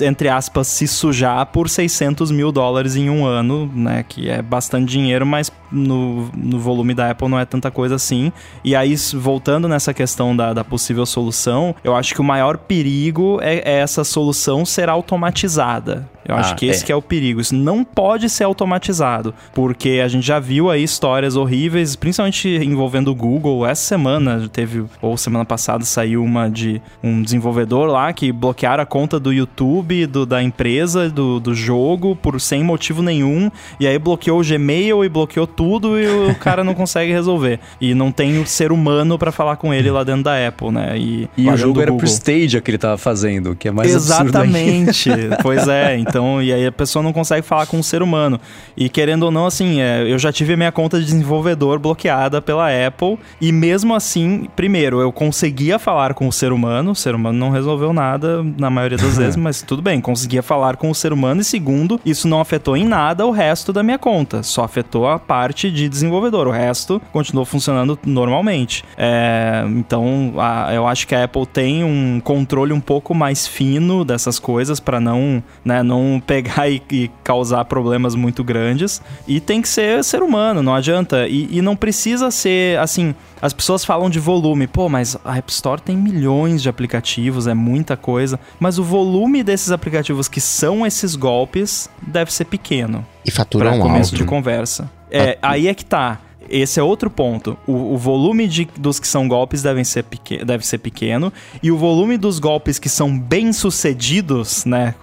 entre aspas, se sujar por 600 mil dólares em um ano, né? Que é bastante dinheiro, mas no, no volume da Apple não é tanta coisa assim. E aí, voltando nessa questão da, da possível solução, eu acho que o maior perigo é, é essa solução ser automatizada. Eu acho ah, que esse é. que é o perigo. Isso não pode ser automatizado, porque a gente já viu aí histórias horríveis, principalmente envolvendo o Google. Essa semana teve, ou semana passada saiu uma de um desenvolvedor lá que bloquearam a conta do YouTube do, da empresa, do, do jogo, por sem motivo nenhum, e aí bloqueou o Gmail e bloqueou tudo e o cara não consegue resolver. E não tem o ser humano para falar com ele lá dentro da Apple, né? E, e o jogo era pro Stadia que ele tava fazendo, que é mais Exatamente. pois é, então então, e aí a pessoa não consegue falar com um ser humano. E querendo ou não, assim, é, eu já tive a minha conta de desenvolvedor bloqueada pela Apple. E mesmo assim, primeiro, eu conseguia falar com o ser humano. O ser humano não resolveu nada na maioria das vezes, mas tudo bem, conseguia falar com o ser humano. E segundo, isso não afetou em nada o resto da minha conta. Só afetou a parte de desenvolvedor. O resto continuou funcionando normalmente. É, então, a, eu acho que a Apple tem um controle um pouco mais fino dessas coisas para não, né, não pegar e, e, causar problemas muito grandes. E tem que ser ser humano, não adianta. E, e não precisa ser assim. As pessoas falam de volume, pô, mas a App Store tem milhões de aplicativos, é muita coisa. Mas o volume desses aplicativos que são esses golpes deve ser pequeno. E faturam alto. começo de conversa. É, aí é que tá esse é outro ponto. O, o volume de, dos que são golpes devem ser pequeno, deve ser pequeno. E o volume dos golpes que são bem-sucedidos, né?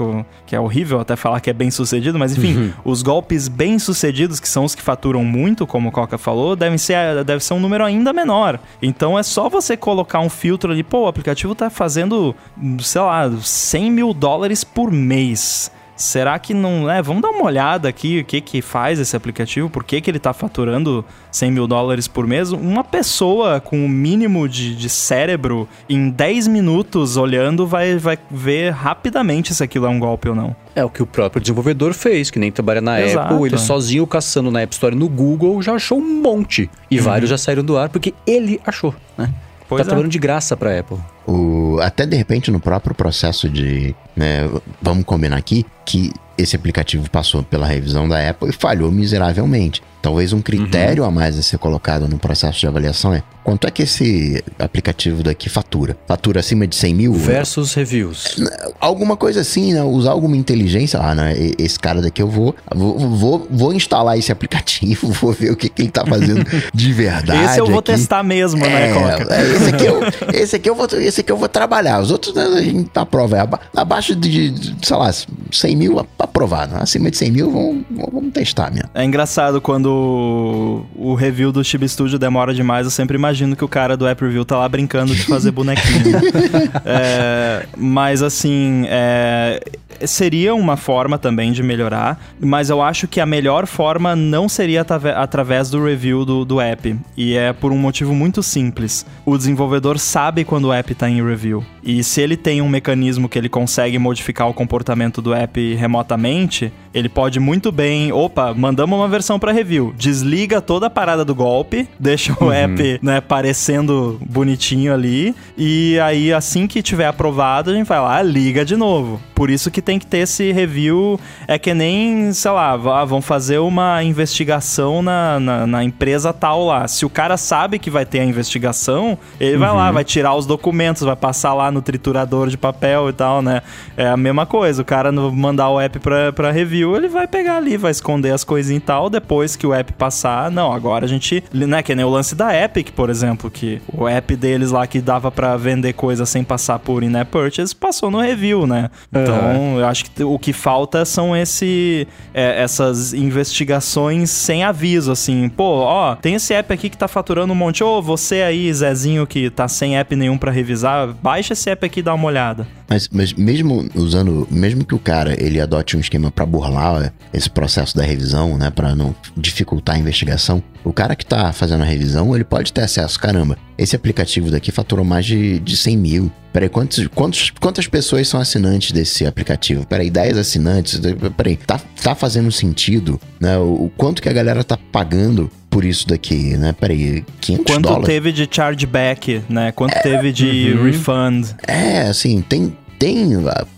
Que é horrível até falar que é bem-sucedido, mas enfim, uhum. os golpes bem-sucedidos, que são os que faturam muito, como o Coca falou, devem ser, deve ser um número ainda menor. Então é só você colocar um filtro ali, pô, o aplicativo tá fazendo, sei lá, 100 mil dólares por mês. Será que não é? Vamos dar uma olhada aqui o que que faz esse aplicativo, por que, que ele está faturando 100 mil dólares por mês? Uma pessoa com o mínimo de, de cérebro, em 10 minutos olhando, vai, vai ver rapidamente se aquilo é um golpe ou não. É o que o próprio desenvolvedor fez, que nem trabalha na Exato. Apple, ele sozinho caçando na App Store no Google já achou um monte. E uhum. vários já saíram do ar porque ele achou, né? Pois tá é. trabalhando de graça pra Apple. O, até de repente no próprio processo de. Né, vamos combinar aqui que esse aplicativo passou pela revisão da Apple e falhou miseravelmente. Talvez um critério uhum. a mais a ser colocado no processo de avaliação é quanto é que esse aplicativo daqui fatura? Fatura acima de 100 mil? Versus reviews. Alguma coisa assim, né? Usar alguma inteligência. Ah, né? Esse cara daqui eu vou, vou, vou, vou instalar esse aplicativo, vou ver o que, que ele tá fazendo de verdade. esse eu vou aqui. testar mesmo, né, é, né, Coca? É, esse aqui, eu, esse, aqui eu vou, esse aqui eu vou trabalhar. Os outros né, a gente aprova. É, abaixo de, sei lá, 100 mil aprovado. Acima de 100 mil, vamos, vamos testar mesmo. É engraçado quando o review do Chibi Studio demora demais, eu sempre imagino que o cara do App Review tá lá brincando de fazer bonequinho. é, mas assim, é, seria uma forma também de melhorar, mas eu acho que a melhor forma não seria através do review do, do app. E é por um motivo muito simples. O desenvolvedor sabe quando o app está em review. E se ele tem um mecanismo que ele consegue modificar o comportamento do app remotamente, ele pode muito bem, opa, mandamos uma versão para review, desliga toda a parada do golpe, deixa o uhum. app, né, parecendo bonitinho ali, e aí assim que tiver aprovado, a gente vai lá, liga de novo. Por isso que tem que ter esse review. É que nem, sei lá, vão fazer uma investigação na, na, na, empresa tal lá. Se o cara sabe que vai ter a investigação, ele uhum. vai lá, uhum. vai tirar os documentos, vai passar lá no triturador de papel e tal, né? É a mesma coisa. O cara mandar o app pra, pra review, ele vai pegar ali, vai esconder as coisinhas e tal. Depois que o app passar, não, agora a gente. Né, que nem o lance da Epic, por exemplo, que o app deles lá que dava para vender coisa sem passar por in-app purchase passou no review, né? Então, uhum eu acho que o que falta são esse, é, essas investigações sem aviso, assim. Pô, ó, tem esse app aqui que tá faturando um monte. Ô, você aí, Zezinho, que tá sem app nenhum para revisar, baixa esse app aqui e dá uma olhada. Mas, mas mesmo usando, mesmo que o cara ele adote um esquema para burlar esse processo da revisão, né, para não dificultar a investigação, o cara que tá fazendo a revisão, ele pode ter acesso, caramba, esse aplicativo daqui faturou mais de, de 100 mil. Peraí, quantos, quantos, quantas pessoas são assinantes desse aplicativo? Peraí, 10 assinantes? Peraí, tá, tá fazendo sentido, né? O, o quanto que a galera tá pagando por isso daqui, né? Peraí, 500 Quanto dólares? teve de chargeback, né? Quanto teve de uhum. refund. É, assim, tem, tem,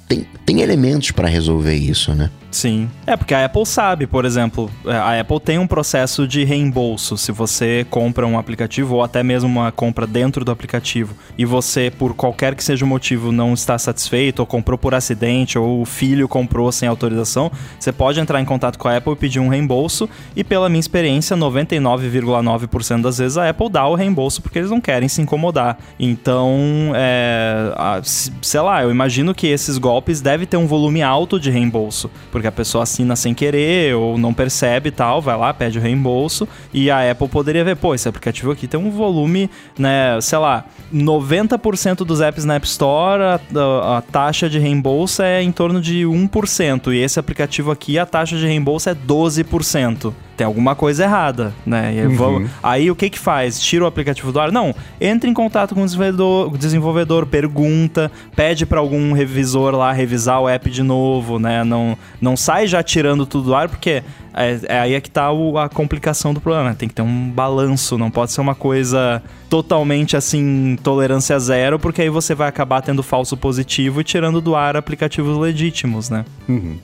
tem, tem elementos para resolver isso, né? Sim. É porque a Apple sabe, por exemplo, é, a Apple tem um processo de reembolso se você compra um aplicativo ou até mesmo uma compra dentro do aplicativo e você, por qualquer que seja o motivo, não está satisfeito ou comprou por acidente ou o filho comprou sem autorização, você pode entrar em contato com a Apple e pedir um reembolso e pela minha experiência, 99,9% das vezes a Apple dá o reembolso porque eles não querem se incomodar. Então, é, sei lá, eu imagino que esses golpes devem ter um volume alto de reembolso porque a pessoa assina sem querer ou não percebe e tal, vai lá, pede o reembolso e a Apple poderia ver, pô, esse aplicativo aqui tem um volume, né, sei lá, 90% dos apps na App Store, a, a, a, taxa de reembolso é em torno de 1%, e esse aplicativo aqui, a taxa de reembolso é 12% tem alguma coisa errada, né? Aí, uhum. vamos, aí, o que que faz? Tira o aplicativo do ar? Não, entra em contato com o desenvolvedor, desenvolvedor pergunta, pede para algum revisor lá revisar o app de novo, né? Não, não sai já tirando tudo do ar, porque é, é aí é que tá o, a complicação do problema. Né? Tem que ter um balanço, não pode ser uma coisa totalmente assim, tolerância zero, porque aí você vai acabar tendo falso positivo e tirando do ar aplicativos legítimos, né? Uhum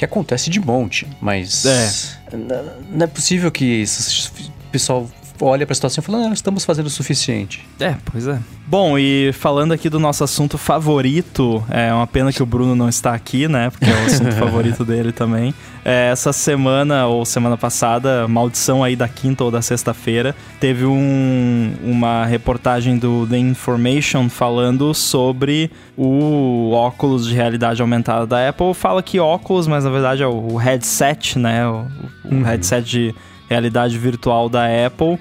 que acontece de monte, mas é. não é possível que o pessoal olha para a situação e fala, ah, estamos fazendo o suficiente. É, pois é. Bom, e falando aqui do nosso assunto favorito, é uma pena que o Bruno não está aqui, né? Porque é o assunto favorito dele também. É, essa semana, ou semana passada, maldição aí da quinta ou da sexta-feira, teve um, uma reportagem do The Information falando sobre o óculos de realidade aumentada da Apple. Fala que óculos, mas na verdade é o headset, né? O, o uhum. headset de realidade virtual da Apple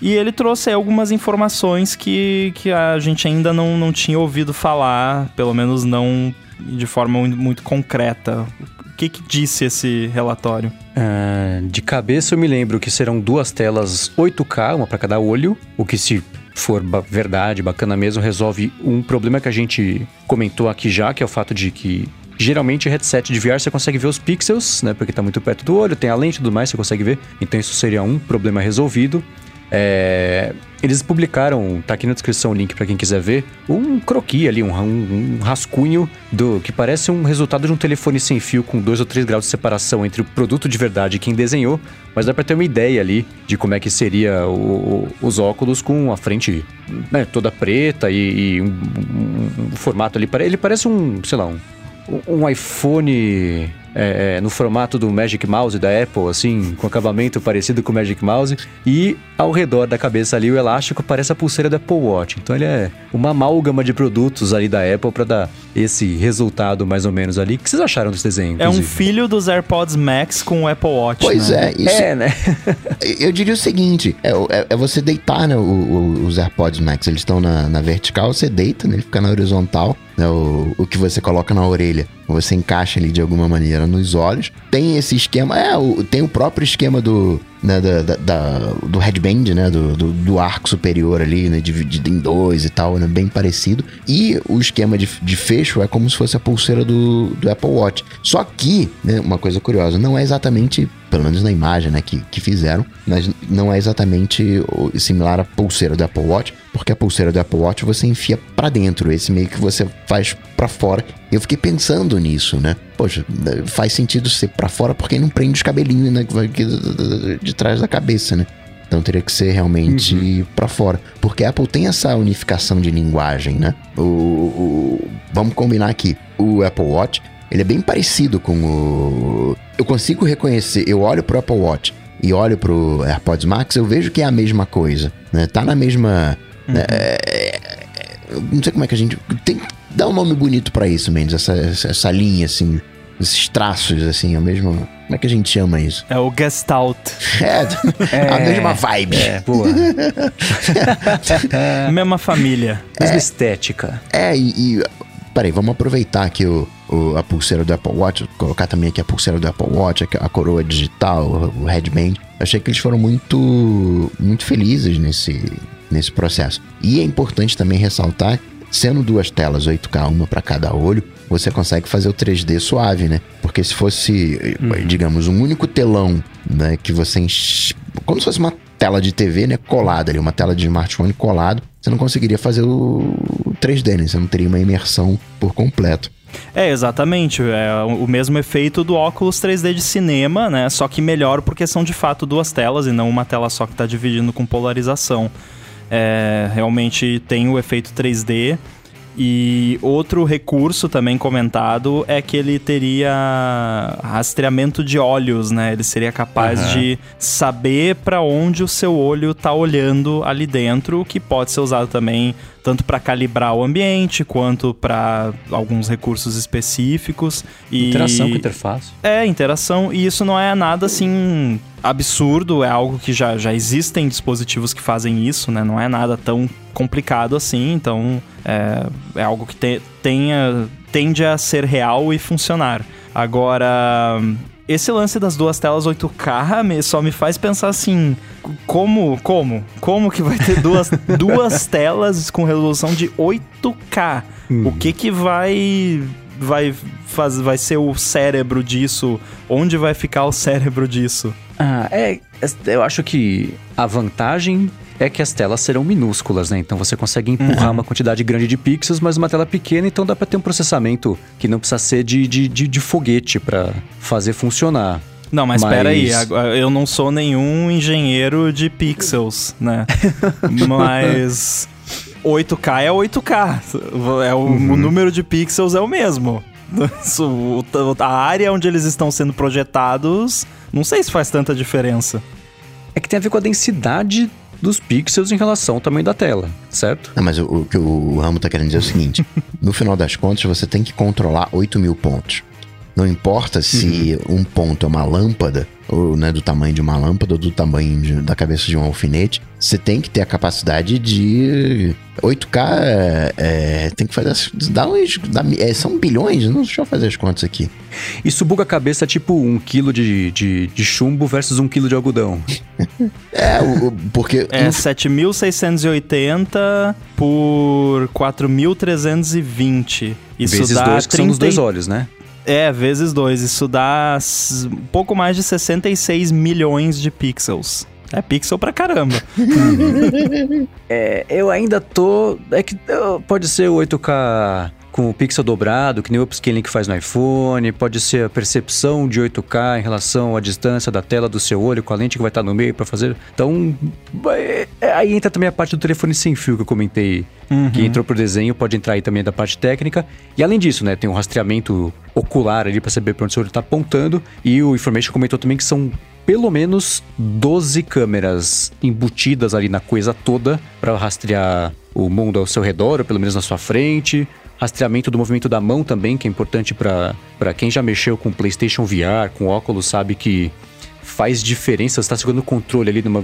e ele trouxe algumas informações que, que a gente ainda não, não tinha ouvido falar, pelo menos não de forma muito concreta. O que, que disse esse relatório? Uh, de cabeça eu me lembro que serão duas telas 8K, uma para cada olho, o que se for verdade, bacana mesmo, resolve um problema que a gente comentou aqui já, que é o fato de que Geralmente, headset de VR você consegue ver os pixels, né? Porque está muito perto do olho, tem a lente e tudo mais, você consegue ver. Então, isso seria um problema resolvido. É, eles publicaram, tá aqui na descrição o link para quem quiser ver, um croquis ali, um, um, um, rascunho do que parece um resultado de um telefone sem fio com 2 ou 3 graus de separação entre o produto de verdade e quem desenhou, mas dá para ter uma ideia ali de como é que seria o, o, os óculos com a frente né, toda preta e, e um, um, formato ali. Ele parece um, sei lá, um, um iPhone é, é, no formato do Magic Mouse da Apple, assim, com acabamento parecido com o Magic Mouse. E ao redor da cabeça ali, o elástico parece a pulseira da Apple Watch. Então ele é uma amálgama de produtos ali da Apple para dar esse resultado mais ou menos ali. O que vocês acharam desse desenho? Inclusive? É um filho dos AirPods Max com o Apple Watch. Pois né? é, isso. É, né? eu diria o seguinte: é, é, é você deitar, né? O, o, os AirPods Max, eles estão na, na vertical, você deita, né? Ele fica na horizontal. Né, o, o que você coloca na orelha, você encaixa ali de alguma maneira nos olhos. Tem esse esquema, é, o, tem o próprio esquema do, né, da, da, da, do headband, né, do, do, do, arco superior ali, né, dividido em dois e tal, né, bem parecido. E o esquema de, de fecho é como se fosse a pulseira do, do Apple Watch. Só que, né, uma coisa curiosa, não é exatamente pelo menos na imagem né, que, que fizeram, mas não é exatamente similar à pulseira do Apple Watch, porque a pulseira do Apple Watch você enfia para dentro, esse meio que você faz para fora. Eu fiquei pensando nisso, né? Poxa, faz sentido ser para fora porque não prende os cabelinhos né, de trás da cabeça, né? Então teria que ser realmente uhum. para fora. Porque a Apple tem essa unificação de linguagem, né? O, o, vamos combinar aqui. O Apple Watch ele é bem parecido com o. Eu consigo reconhecer, eu olho pro Apple Watch e olho pro AirPods Max, eu vejo que é a mesma coisa, né? Tá na mesma. Uhum. É, não sei como é que a gente. Tem dá um nome bonito para isso, Mendes, essa, essa linha, assim, esses traços, assim, a mesma. Como é que a gente chama isso? É o Gestalt. É, é a mesma vibe. É, boa. mesma família. Mesma é, estética. É, e, e peraí, vamos aproveitar aqui o, o, a pulseira do Apple Watch, colocar também aqui a pulseira do Apple Watch, a, a coroa digital, o, o headband. Achei que eles foram muito, muito felizes nesse, nesse processo. E é importante também ressaltar, sendo duas telas 8K, uma para cada olho, você consegue fazer o 3D suave, né? Porque se fosse, uhum. digamos, um único telão, né, que você enche... como se fosse uma tela de TV, né, colada ali, uma tela de smartphone colado, você não conseguiria fazer o 3D, né? Você não teria uma imersão por completo. É, exatamente. É o mesmo efeito do óculos 3D de cinema, né? Só que melhor porque são de fato duas telas e não uma tela só que está dividindo com polarização. É, realmente tem o efeito 3D e outro recurso também comentado é que ele teria rastreamento de olhos, né? Ele seria capaz uhum. de saber para onde o seu olho tá olhando ali dentro, que pode ser usado também tanto para calibrar o ambiente quanto para alguns recursos específicos. E... Interação com interface. É, interação. E isso não é nada assim absurdo, é algo que já, já existem dispositivos que fazem isso, né? Não é nada tão complicado assim, então é, é algo que te, tenha, tende a ser real e funcionar. Agora, esse lance das duas telas 8K só me faz pensar assim, como, como, como que vai ter duas, duas telas com resolução de 8K? Hum. O que que vai vai faz, vai ser o cérebro disso? Onde vai ficar o cérebro disso? Ah, é, eu acho que a vantagem é que as telas serão minúsculas, né? Então você consegue empurrar uhum. uma quantidade grande de pixels, mas uma tela pequena, então dá para ter um processamento que não precisa ser de, de, de, de foguete para fazer funcionar. Não, mas, espera aí, eu não sou nenhum engenheiro de pixels, né? mas 8K é 8K. É o, uhum. o número de pixels é o mesmo. A área onde eles estão sendo projetados, não sei se faz tanta diferença. É que tem a ver com a densidade dos pixels em relação ao tamanho da tela, certo? Não, mas o, que o Ramo tá querendo dizer é o seguinte: no final das contas, você tem que controlar 8 mil pontos. Não importa se uhum. um ponto é uma lâmpada, ou né, do tamanho de uma lâmpada, ou do tamanho de, da cabeça de um alfinete, você tem que ter a capacidade de. 8K é, é, tem que fazer. Dá uns, dá, é, são bilhões? Não, deixa eu fazer as contas aqui. Isso buga a cabeça tipo um quilo de, de, de chumbo versus um quilo de algodão. é, o, porque. É no... 7.680 por 4.320. Isso Vezes dá dois, que 30... são os dois olhos, né? É, vezes dois. Isso dá pouco mais de 66 milhões de pixels. É pixel pra caramba. é, eu ainda tô. É que pode ser o 8K com o pixel dobrado, que nem o upscaling que faz no iPhone, pode ser a percepção de 8K em relação à distância da tela do seu olho com a lente que vai estar no meio para fazer. Então, é, aí entra também a parte do telefone sem fio que eu comentei, uhum. que entrou pro desenho, pode entrar aí também da parte técnica. E além disso, né, tem um rastreamento ocular ali para saber para onde o seu olho está apontando, e o Information comentou também que são pelo menos 12 câmeras embutidas ali na coisa toda para rastrear o mundo ao seu redor, ou pelo menos na sua frente rastreamento do movimento da mão também, que é importante para quem já mexeu com PlayStation VR, com óculos, sabe que faz diferença. Você está segurando o controle ali numa,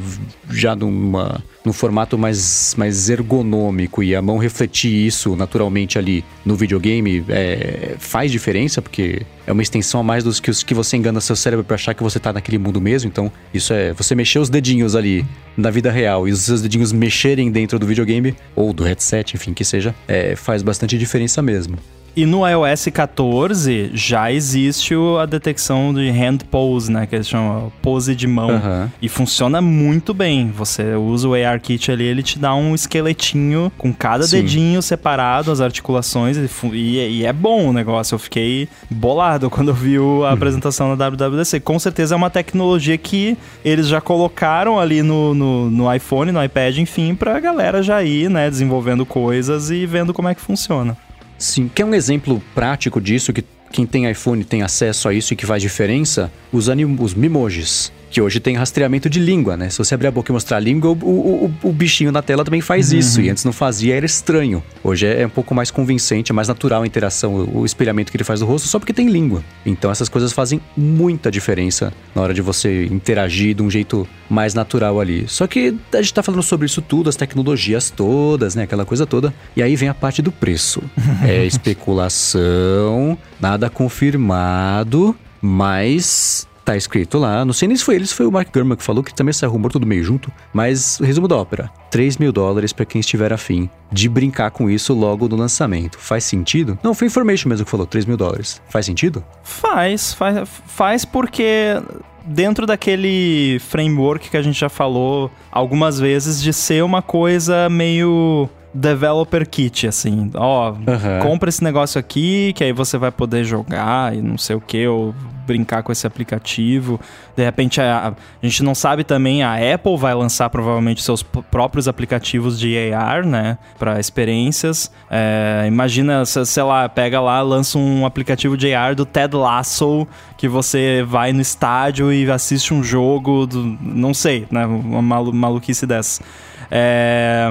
já numa, num formato mais, mais ergonômico e a mão refletir isso naturalmente ali no videogame é, faz diferença, porque é uma extensão a mais dos que, os, que você engana seu cérebro para achar que você está naquele mundo mesmo. Então, isso é você mexer os dedinhos ali na vida real e os seus dedinhos mexerem dentro do videogame ou do headset, enfim, que seja, é, faz bastante diferença mesmo. E no iOS 14 já existe a detecção de hand pose, né? Que eles chamam pose de mão. Uhum. E funciona muito bem. Você usa o ARKit ali, ele te dá um esqueletinho com cada Sim. dedinho separado, as articulações. E, e, é bom o negócio. Eu fiquei bolado quando eu vi a uhum. apresentação da WWDC. Com certeza é uma tecnologia que eles já colocaram ali no, no, no iPhone, no iPad, enfim, pra galera já ir, né? Desenvolvendo coisas e vendo como é que funciona. Sim, quer um exemplo prático disso que quem tem iPhone tem acesso a isso e que faz diferença? Os, anim os Mimojis. Que hoje tem rastreamento de língua, né? Se você abrir a boca e mostrar a língua, o, o, o, bichinho na tela também faz uhum. isso. E antes não fazia, era estranho. Hoje é, é, um pouco mais convincente, é mais natural a interação, o, o espelhamento que ele faz do rosto, só porque tem língua. Então essas coisas fazem muita diferença na hora de você interagir de um jeito mais natural ali. Só que a gente tá falando sobre isso tudo, as tecnologias todas, né? Aquela coisa toda. E aí vem a parte do preço. é especulação, nada confirmado, mas tá escrito lá, não sei nem se foi ele, se foi o Mark Gurman que falou, que também saiu rumor tudo meio junto, mas resumo da ópera, 3 mil dólares para quem estiver afim de brincar com isso logo no lançamento. Faz sentido? Não, foi Information mesmo que falou, 3 mil dólares. Faz sentido? Faz, faz, faz porque dentro daquele framework que a gente já falou algumas vezes de ser uma coisa meio developer kit, assim. Ó, uhum. compra esse negócio aqui, que aí você vai poder jogar e não sei o que, ou brincar com esse aplicativo. De repente, a, a, gente não sabe também, a Apple vai lançar provavelmente seus próprios aplicativos de AR, né? Para experiências. É, imagina, sei lá, pega lá, lança um aplicativo de AR do Ted Lasso, que você vai no estádio e assiste um jogo, do, não sei, né? Uma malu maluquice dessa. É,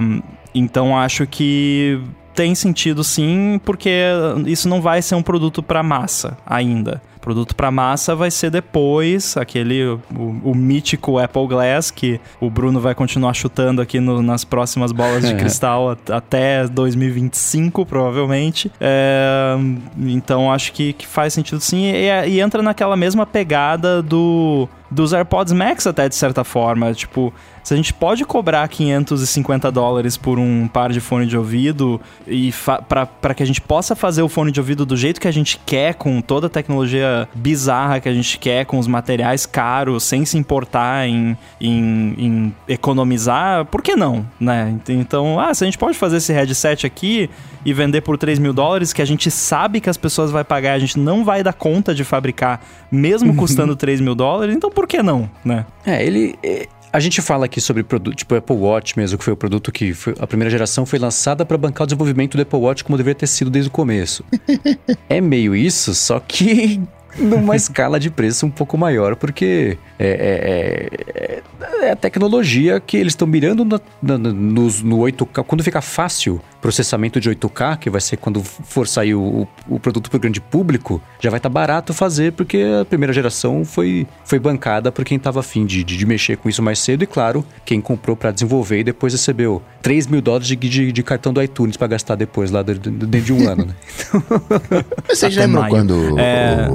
então acho que tem sentido sim, porque isso não vai ser um produto para massa ainda. Produto para massa vai ser depois, aquele o, o, mítico Apple Glass que o Bruno vai continuar chutando aqui no, nas próximas bolas de cristal até 2025, provavelmente. É, então acho que, que, faz sentido sim e, e entra naquela mesma pegada do dos AirPods Max até de certa forma, tipo, se a gente pode cobrar 550 dólares por um par de fone de ouvido e para que a gente possa fazer o fone de ouvido do jeito que a gente quer, com toda a tecnologia bizarra que a gente quer, com os materiais caros, sem se importar em, em, em economizar, por que não, né? Então, ah, se a gente pode fazer esse headset aqui e vender por 3 mil dólares, que a gente sabe que as pessoas vão pagar, a gente não vai dar conta de fabricar, mesmo custando 3 mil dólares, então por que não, né? É, ele é, a gente fala aqui sobre produto, tipo o Apple Watch mesmo, que foi o produto que foi, a primeira geração foi lançada para bancar o desenvolvimento do Apple Watch como deveria ter sido desde o começo. é meio isso, só que numa escala de preço um pouco maior, porque é, é, é, é a tecnologia que eles estão mirando na, na, no, no 8K. Quando fica fácil processamento de 8K, que vai ser quando for sair o, o produto para o grande público, já vai estar tá barato fazer, porque a primeira geração foi, foi bancada por quem estava afim de, de, de, mexer com isso mais cedo, e claro, quem comprou para desenvolver e depois recebeu 3 mil dólares de, de, de cartão do iTunes para gastar depois, lá dentro de um ano, né? Vocês lembram quando é...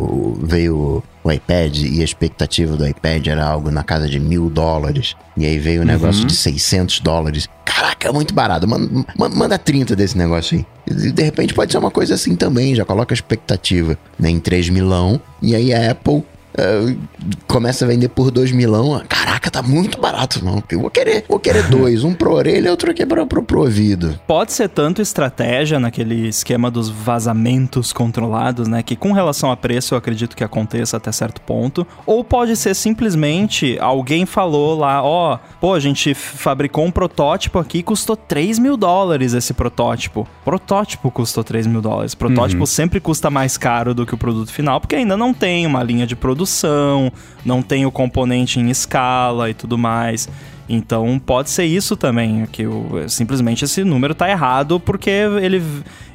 veio o iPad e a expectativa do iPad era algo na casa de mil dólares. E aí veio o um negócio uhum. de 600 dólares. Caraca, é muito barato. Manda, manda 30 desse negócio aí. E de repente pode ser uma coisa assim também. Já coloca a expectativa né, em 3 milão. E aí a Apple Uh, começa a vender por 2 milão. Caraca, tá muito barato, não. Eu vou querer, vou querer dois, um pro orelha e outro aqui pro, pro, pro ouvido. Pode ser tanto estratégia naquele esquema dos vazamentos controlados, né? Que com relação a preço eu acredito que aconteça até certo ponto. Ou pode ser simplesmente alguém falou lá, ó, oh, pô, a gente fabricou um protótipo aqui custou 3 mil dólares esse protótipo. Protótipo custou 3 mil dólares. Protótipo uhum. sempre custa mais caro do que o produto final, porque ainda não tem uma linha de produção produção, não tem o componente em escala e tudo mais. Então pode ser isso também, que simplesmente esse número está errado porque ele,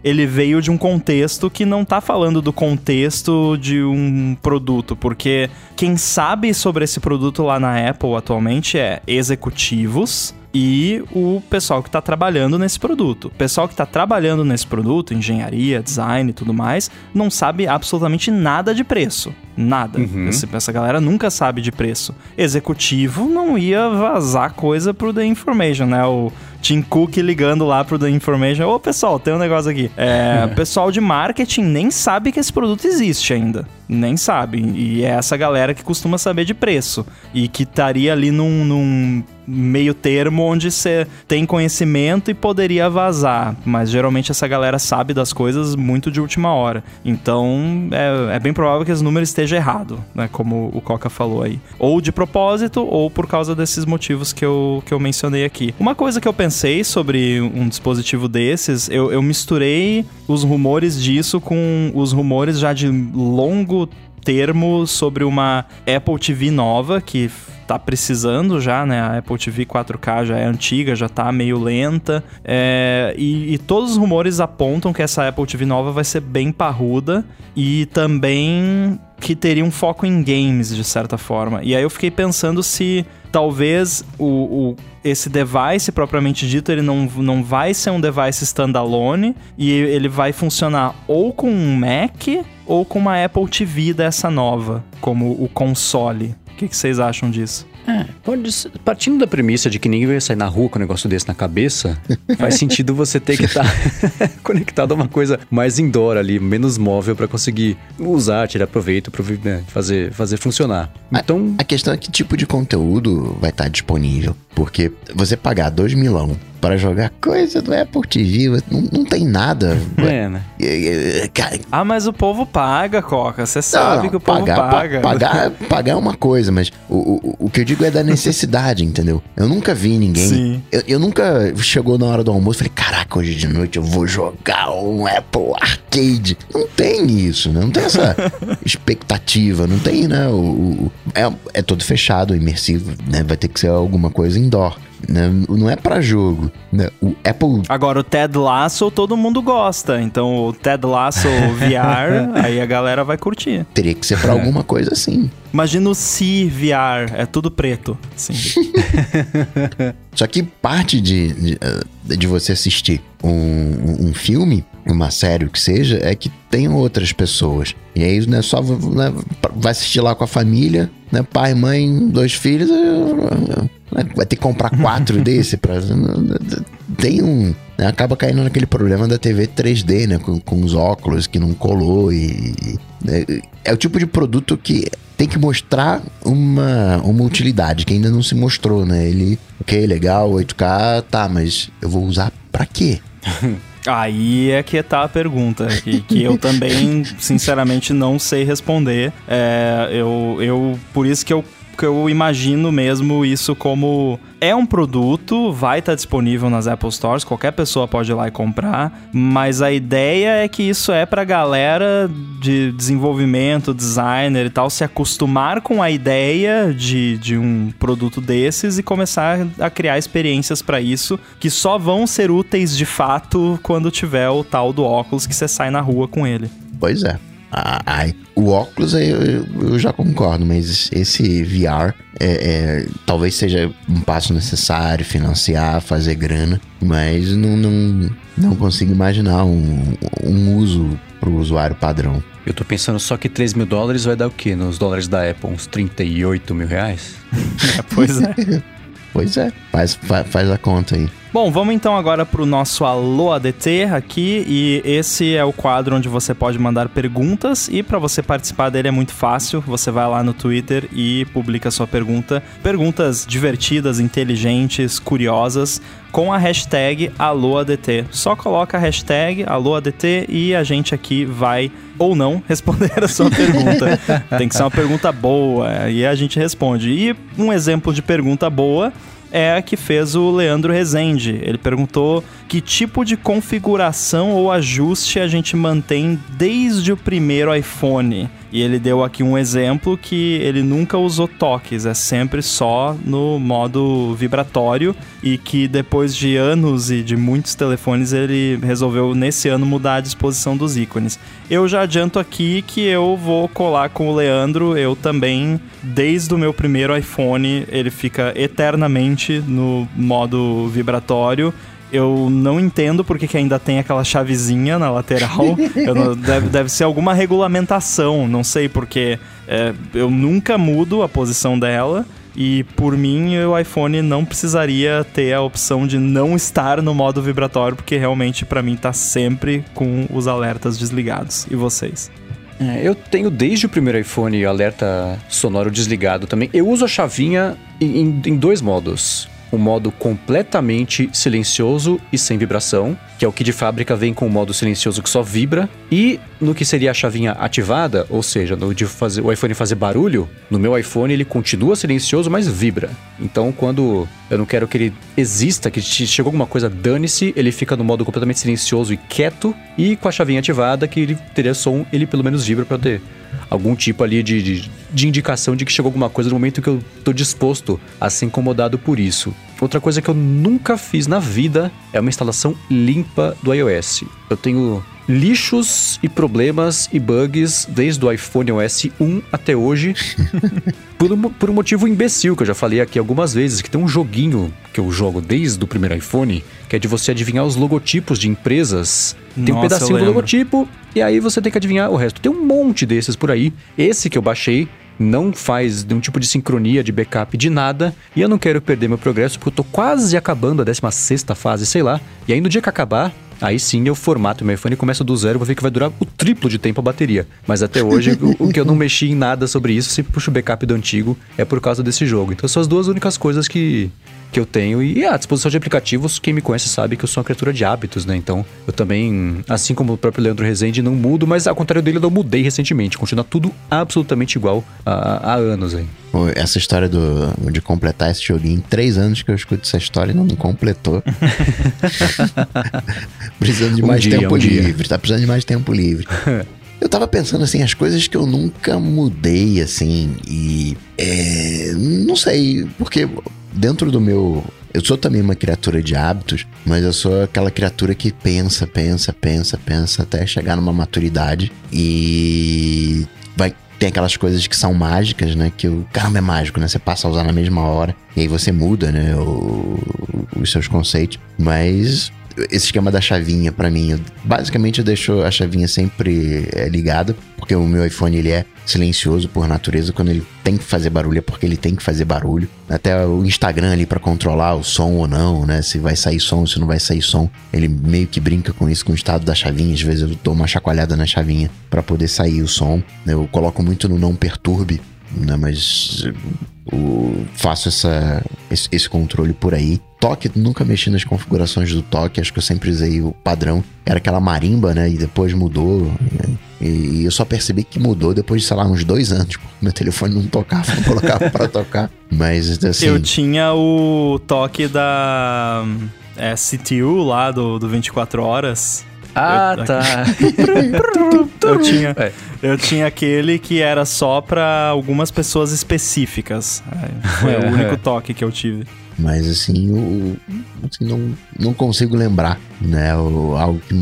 ele veio de um contexto que não está falando do contexto de um produto, porque quem sabe sobre esse produto lá na Apple atualmente é executivos e o pessoal que está trabalhando nesse produto. O pessoal que está trabalhando nesse produto, engenharia, design e tudo mais, não sabe absolutamente nada de preço. Nada. Uhum. Essa, essa galera nunca sabe de preço. Executivo não ia vazar coisa pro The Information, né? O Tim Cook ligando lá pro The Information. Ô, pessoal, tem um negócio aqui. É, pessoal de marketing nem sabe que esse produto existe ainda. Nem sabe. E é essa galera que costuma saber de preço. E que estaria ali num, num meio termo onde você tem conhecimento e poderia vazar. Mas geralmente essa galera sabe das coisas muito de última hora. Então é, é bem provável que esse número esteja errado, né? Como o Coca falou aí. Ou de propósito, ou por causa desses motivos que eu, que eu mencionei aqui. Uma coisa que eu pensei sobre um dispositivo desses, eu, eu misturei os rumores disso com os rumores já de longo termo sobre uma Apple TV nova que tá precisando já, né? A Apple TV 4K já é antiga, já tá meio lenta. É, e, e, todos os rumores apontam que essa Apple TV nova vai ser bem parruda e também que teria um foco em games, de certa forma. E aí eu fiquei pensando se talvez o, o, esse device propriamente dito ele não, não vai ser um device standalone e ele vai funcionar ou com um Mac ou com uma Apple TV dessa nova, como o console. O que, que vocês acham disso? É, pode ser, partindo da premissa de que ninguém vai sair na rua com um negócio desse na cabeça, faz sentido você ter que estar tá conectado a uma coisa mais indoor ali, menos móvel para conseguir usar, tirar proveito, né, fazer, fazer funcionar. Então, a, a, questão é que tipo de conteúdo vai estar tá disponível, porque você pagar 2 milão para jogar coisa do Apple TV. Não, não tem nada. É, né? Ah, mas o povo paga, Coca. Você sabe não, que o povo pagar, paga. Pa pagar, pagar é uma coisa, mas o, o, o que eu digo é da necessidade, entendeu? Eu nunca vi ninguém. Sim. Eu, eu nunca chegou na hora do almoço e falei, caraca, hoje de noite eu vou jogar um Apple Arcade. Não tem isso, né? Não tem essa expectativa, não tem, né? O, o é, é todo fechado, imersivo, né? Vai ter que ser alguma coisa indoor. Né? Não é para jogo. Né? O Apple. Agora, o Ted Lasso todo mundo gosta. Então, o Ted Lasso VR, aí a galera vai curtir. Teria que ser para é. alguma coisa assim. Imagina o Si VR, é tudo preto. Sim. Só que parte de, de, eh, de você assistir um, um filme, uma série, o que seja, é que tem outras pessoas. E aí, né, só né, vai assistir lá com a família, né, pai, mãe, dois filhos, né, vai ter que comprar quatro desse para tem um né, acaba caindo naquele problema da TV 3D, né, com, com os óculos que não colou e né, é o tipo de produto que tem que mostrar uma, uma utilidade que ainda não se mostrou, né? Ele, ok, legal, 8K, tá, mas eu vou usar para quê? Aí é que tá a pergunta, que, que eu também, sinceramente, não sei responder. É, eu, eu, por isso que eu que eu imagino mesmo isso como é um produto, vai estar tá disponível nas Apple Stores, qualquer pessoa pode ir lá e comprar, mas a ideia é que isso é pra galera de desenvolvimento, designer e tal, se acostumar com a ideia de, de um produto desses e começar a criar experiências para isso, que só vão ser úteis de fato quando tiver o tal do óculos que você sai na rua com ele. Pois é. Ai, o óculos eu, eu, já concordo, mas esse VR é, é, talvez seja um passo necessário, financiar, fazer grana, mas não, não, não consigo imaginar um, um uso para o usuário padrão. Eu tô pensando só que 3 mil dólares vai dar o quê? Nos dólares da Apple? Uns 38 mil reais? é, pois é. pois é, faz, faz, a conta aí. Bom, vamos então agora para o nosso Alô ADT aqui e esse é o quadro onde você pode mandar perguntas e para você participar dele é muito fácil, você vai lá no Twitter e publica sua pergunta. Perguntas divertidas, inteligentes, curiosas com a hashtag AlôADT. Só coloca a hashtag AlôADT e a gente aqui vai ou não responder a sua pergunta. Tem que ser uma pergunta boa e a gente responde. E um exemplo de pergunta boa é a que fez o Leandro Rezende. Ele perguntou que tipo de configuração ou ajuste a gente mantém desde o primeiro iPhone. E ele deu aqui um exemplo que ele nunca usou toques, é sempre só no modo vibratório e que depois de anos e de muitos telefones ele resolveu nesse ano mudar a disposição dos ícones. Eu já adianto aqui que eu vou colar com o Leandro, eu também, desde o meu primeiro iPhone, ele fica eternamente no modo vibratório eu não entendo porque que ainda tem aquela chavezinha na lateral. não, deve, deve ser alguma regulamentação, não sei porque é, eu nunca mudo a posição dela. E por mim, o iPhone não precisaria ter a opção de não estar no modo vibratório, porque realmente para mim tá sempre com os alertas desligados. E vocês? É, eu tenho desde o primeiro iPhone alerta sonoro desligado também. Eu uso a chavinha em, em dois modos um modo completamente silencioso e sem vibração, que é o que de fábrica vem com o modo silencioso que só vibra, e no que seria a chavinha ativada, ou seja, no de fazer, o iPhone fazer barulho, no meu iPhone ele continua silencioso, mas vibra. Então, quando eu não quero que ele exista, que chegou alguma coisa, dane-se, ele fica no modo completamente silencioso e quieto, e com a chavinha ativada, que ele teria som, ele pelo menos vibra para ter algum tipo ali de, de, de indicação de que chegou alguma coisa no momento que eu tô disposto a ser incomodado por isso. Outra coisa que eu nunca fiz na vida é uma instalação limpa do iOS. Eu tenho lixos e problemas e bugs desde o iPhone OS 1 até hoje. por, um, por um motivo imbecil que eu já falei aqui algumas vezes, que tem um joguinho que eu jogo desde o primeiro iPhone, que é de você adivinhar os logotipos de empresas. Tem um pedacinho do logotipo e aí você tem que adivinhar o resto. Tem um monte desses por aí. Esse que eu baixei não faz nenhum tipo de sincronia, de backup, de nada, e eu não quero perder meu progresso porque eu tô quase acabando a 16 fase, sei lá. E aí no dia que acabar, Aí sim eu formato meu iPhone e começo do zero, vou ver que vai durar o triplo de tempo a bateria. Mas até hoje, o, o, que eu não mexi em nada sobre isso, sempre puxo o backup do antigo, é por causa desse jogo. Então são as duas únicas coisas que, que eu tenho. E a disposição de aplicativos, quem me conhece sabe que eu sou uma criatura de hábitos, né? Então, eu também, assim como o próprio Leandro Rezende, não mudo, mas ao contrário dele, eu mudei recentemente. Continua tudo absolutamente igual há, há anos aí. Essa história do, de completar esse joguinho, em três anos que eu escuto essa história e não completou. precisando de um mais dia, tempo um livre, dia. tá precisando de mais tempo livre. Eu tava pensando assim, as coisas que eu nunca mudei, assim, e. É, não sei, porque dentro do meu. Eu sou também uma criatura de hábitos, mas eu sou aquela criatura que pensa, pensa, pensa, pensa até chegar numa maturidade e vai tem aquelas coisas que são mágicas, né? Que o caramba é mágico, né? Você passa a usar na mesma hora e aí você muda, né? O, os seus conceitos. Mas esse esquema da chavinha para mim, eu, basicamente eu deixo a chavinha sempre é, ligada, porque o meu iPhone ele é silencioso por natureza, quando ele tem que fazer barulho é porque ele tem que fazer barulho. Até o Instagram ali para controlar o som ou não, né? Se vai sair som, se não vai sair som, ele meio que brinca com isso com o estado da chavinha, às vezes eu dou uma chacoalhada na chavinha para poder sair o som. Eu coloco muito no não perturbe, né? Mas o, faço essa, esse, esse, controle por aí. Toque, nunca mexi nas configurações do toque, acho que eu sempre usei o padrão. Era aquela marimba, né? E depois mudou. Né? E, eu só percebi que mudou depois de, sei lá, uns dois anos. Meu telefone não tocava, não colocava pra tocar. Mas assim. Eu tinha o toque da é, CTU lá do, do 24 Horas. Ah, eu, tá. eu, tinha, é. eu tinha aquele que era só para algumas pessoas específicas. É, foi o único toque que eu tive. Mas assim, eu, assim, não, não consigo lembrar, né? O, algo que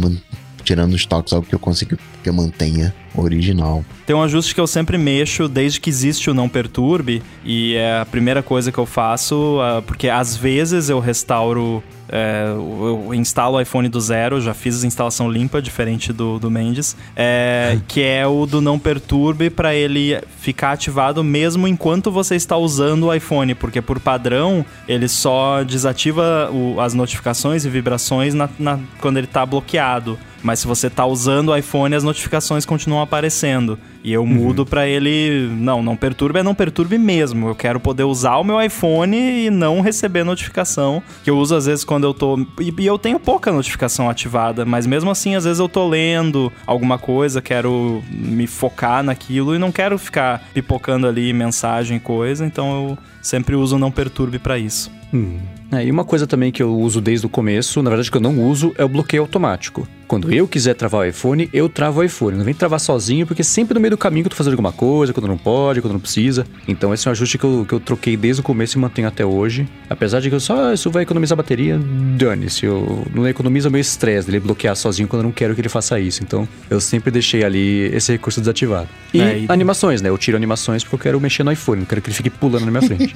tirando os toques, algo que eu consigo que eu mantenha original. Tem um ajuste que eu sempre mexo desde que existe o não perturbe e é a primeira coisa que eu faço, uh, porque às vezes eu restauro é, eu instalo o iPhone do zero, já fiz a instalação limpa, diferente do, do Mendes, é, que é o do não perturbe para ele ficar ativado mesmo enquanto você está usando o iPhone, porque por padrão ele só desativa o, as notificações e vibrações na, na, quando ele está bloqueado. Mas se você está usando o iPhone, as notificações continuam aparecendo. E eu mudo uhum. para ele, não, não perturbe, é não perturbe mesmo. Eu quero poder usar o meu iPhone e não receber notificação, que eu uso às vezes quando eu tô e, e eu tenho pouca notificação ativada, mas mesmo assim às vezes eu tô lendo alguma coisa, quero me focar naquilo e não quero ficar pipocando ali mensagem coisa, então eu sempre uso não perturbe para isso. Hum. É, e uma coisa também que eu uso desde o começo, na verdade que eu não uso, é o bloqueio automático. Quando eu quiser travar o iPhone, eu travo o iPhone. Não vem travar sozinho, porque sempre no meio do caminho eu tô fazendo alguma coisa, quando não pode, quando não precisa. Então esse é um ajuste que eu, que eu troquei desde o começo e mantenho até hoje. Apesar de que eu só, ah, isso vai economizar bateria, dane-se. Eu não economiza o meu estresse dele bloquear sozinho quando eu não quero que ele faça isso. Então eu sempre deixei ali esse recurso desativado. E, é, e... animações, né? Eu tiro animações porque eu quero mexer no iPhone, não quero que ele fique pulando na minha frente.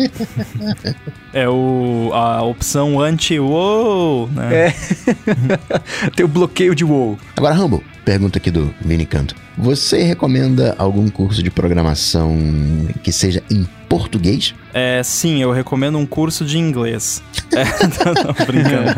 é o, a opção anti-wow, né? É. Tem o bloqueio de wow. Agora, Rambo, pergunta aqui do Vini Canto. Você recomenda algum curso de programação que seja em português? É, sim, eu recomendo um curso de inglês. É, não, brincando.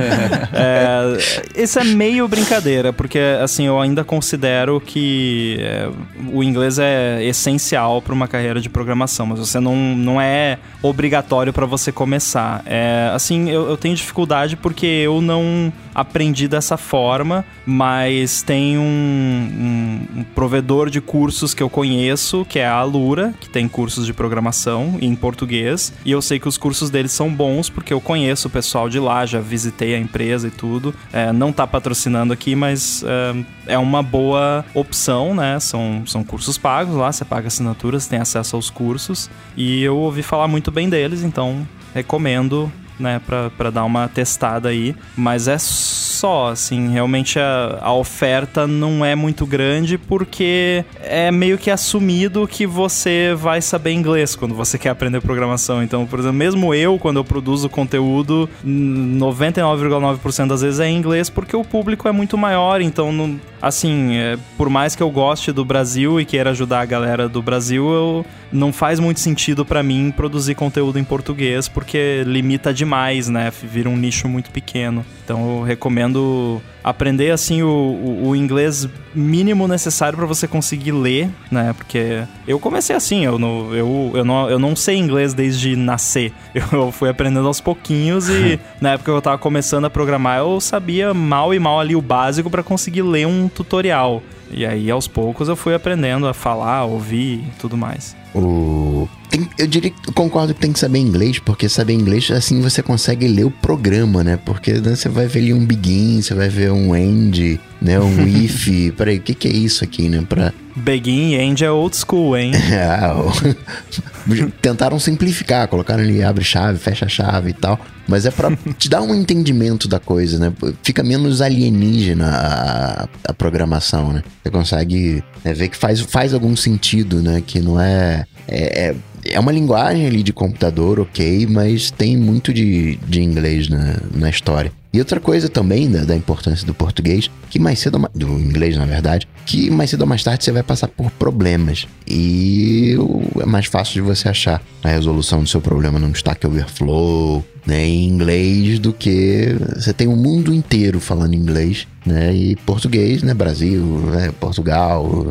É, isso é meio brincadeira, porque assim, eu ainda considero que é, o inglês é essencial para uma carreira de programação, mas você não, não é obrigatório para você começar. É, assim, eu, eu tenho dificuldade porque eu não aprendi dessa forma, mas tem um, um, um provedor de cursos que eu conheço, que é a Alura, que tem cursos de programação em português e eu sei que os cursos deles são bons porque eu conheço o pessoal de lá, já visitei a empresa e tudo. É, não tá patrocinando aqui, mas é, é, uma boa opção, né? São, são cursos pagos lá, você paga assinaturas, tem acesso aos cursos e eu ouvi falar muito bem deles, então recomendo né, pra, pra dar uma testada aí. Mas é só, assim, realmente a, a oferta não é muito grande porque é meio que assumido que você vai saber inglês quando você quer aprender programação. Então, por exemplo, mesmo eu, quando eu produzo conteúdo, 99,9% das vezes é em inglês porque o público é muito maior. Então, não, assim, é, por mais que eu goste do Brasil e queira ajudar a galera do Brasil, eu, não faz muito sentido para mim produzir conteúdo em português porque limita demais, né? Vira um nicho muito pequeno. Então eu recomendo aprender assim o, o, o inglês mínimo necessário para você conseguir ler, né? Porque eu comecei assim, eu não, eu, eu, não, eu não sei inglês desde nascer. Eu fui aprendendo aos pouquinhos e na época que eu tava começando a programar, eu sabia mal e mal ali o básico para conseguir ler um tutorial. E aí aos poucos eu fui aprendendo a falar, ouvir e tudo mais. O... Tem, eu diria que concordo que tem que saber inglês, porque saber inglês assim você consegue ler o programa, né? Porque né, você vai ver ali um begin, você vai ver um end, né? Um if. Peraí, o que, que é isso aqui, né? Pra... Begin e end é old school, hein? É, tentaram simplificar, colocaram ali abre chave, fecha chave e tal. Mas é para te dar um entendimento da coisa, né? Fica menos alienígena a, a programação, né? Você consegue né, ver que faz, faz algum sentido, né? Que não é, é, é é uma linguagem ali de computador, ok, mas tem muito de, de inglês na, na história. E outra coisa também da, da, importância do português, que mais cedo ou do inglês na verdade, que mais cedo ou mais tarde você vai passar por problemas. E é mais fácil de você achar a resolução do seu problema num Stack Overflow, né, em inglês do que você tem o mundo inteiro falando inglês, né, e português, né, Brasil, né, Portugal,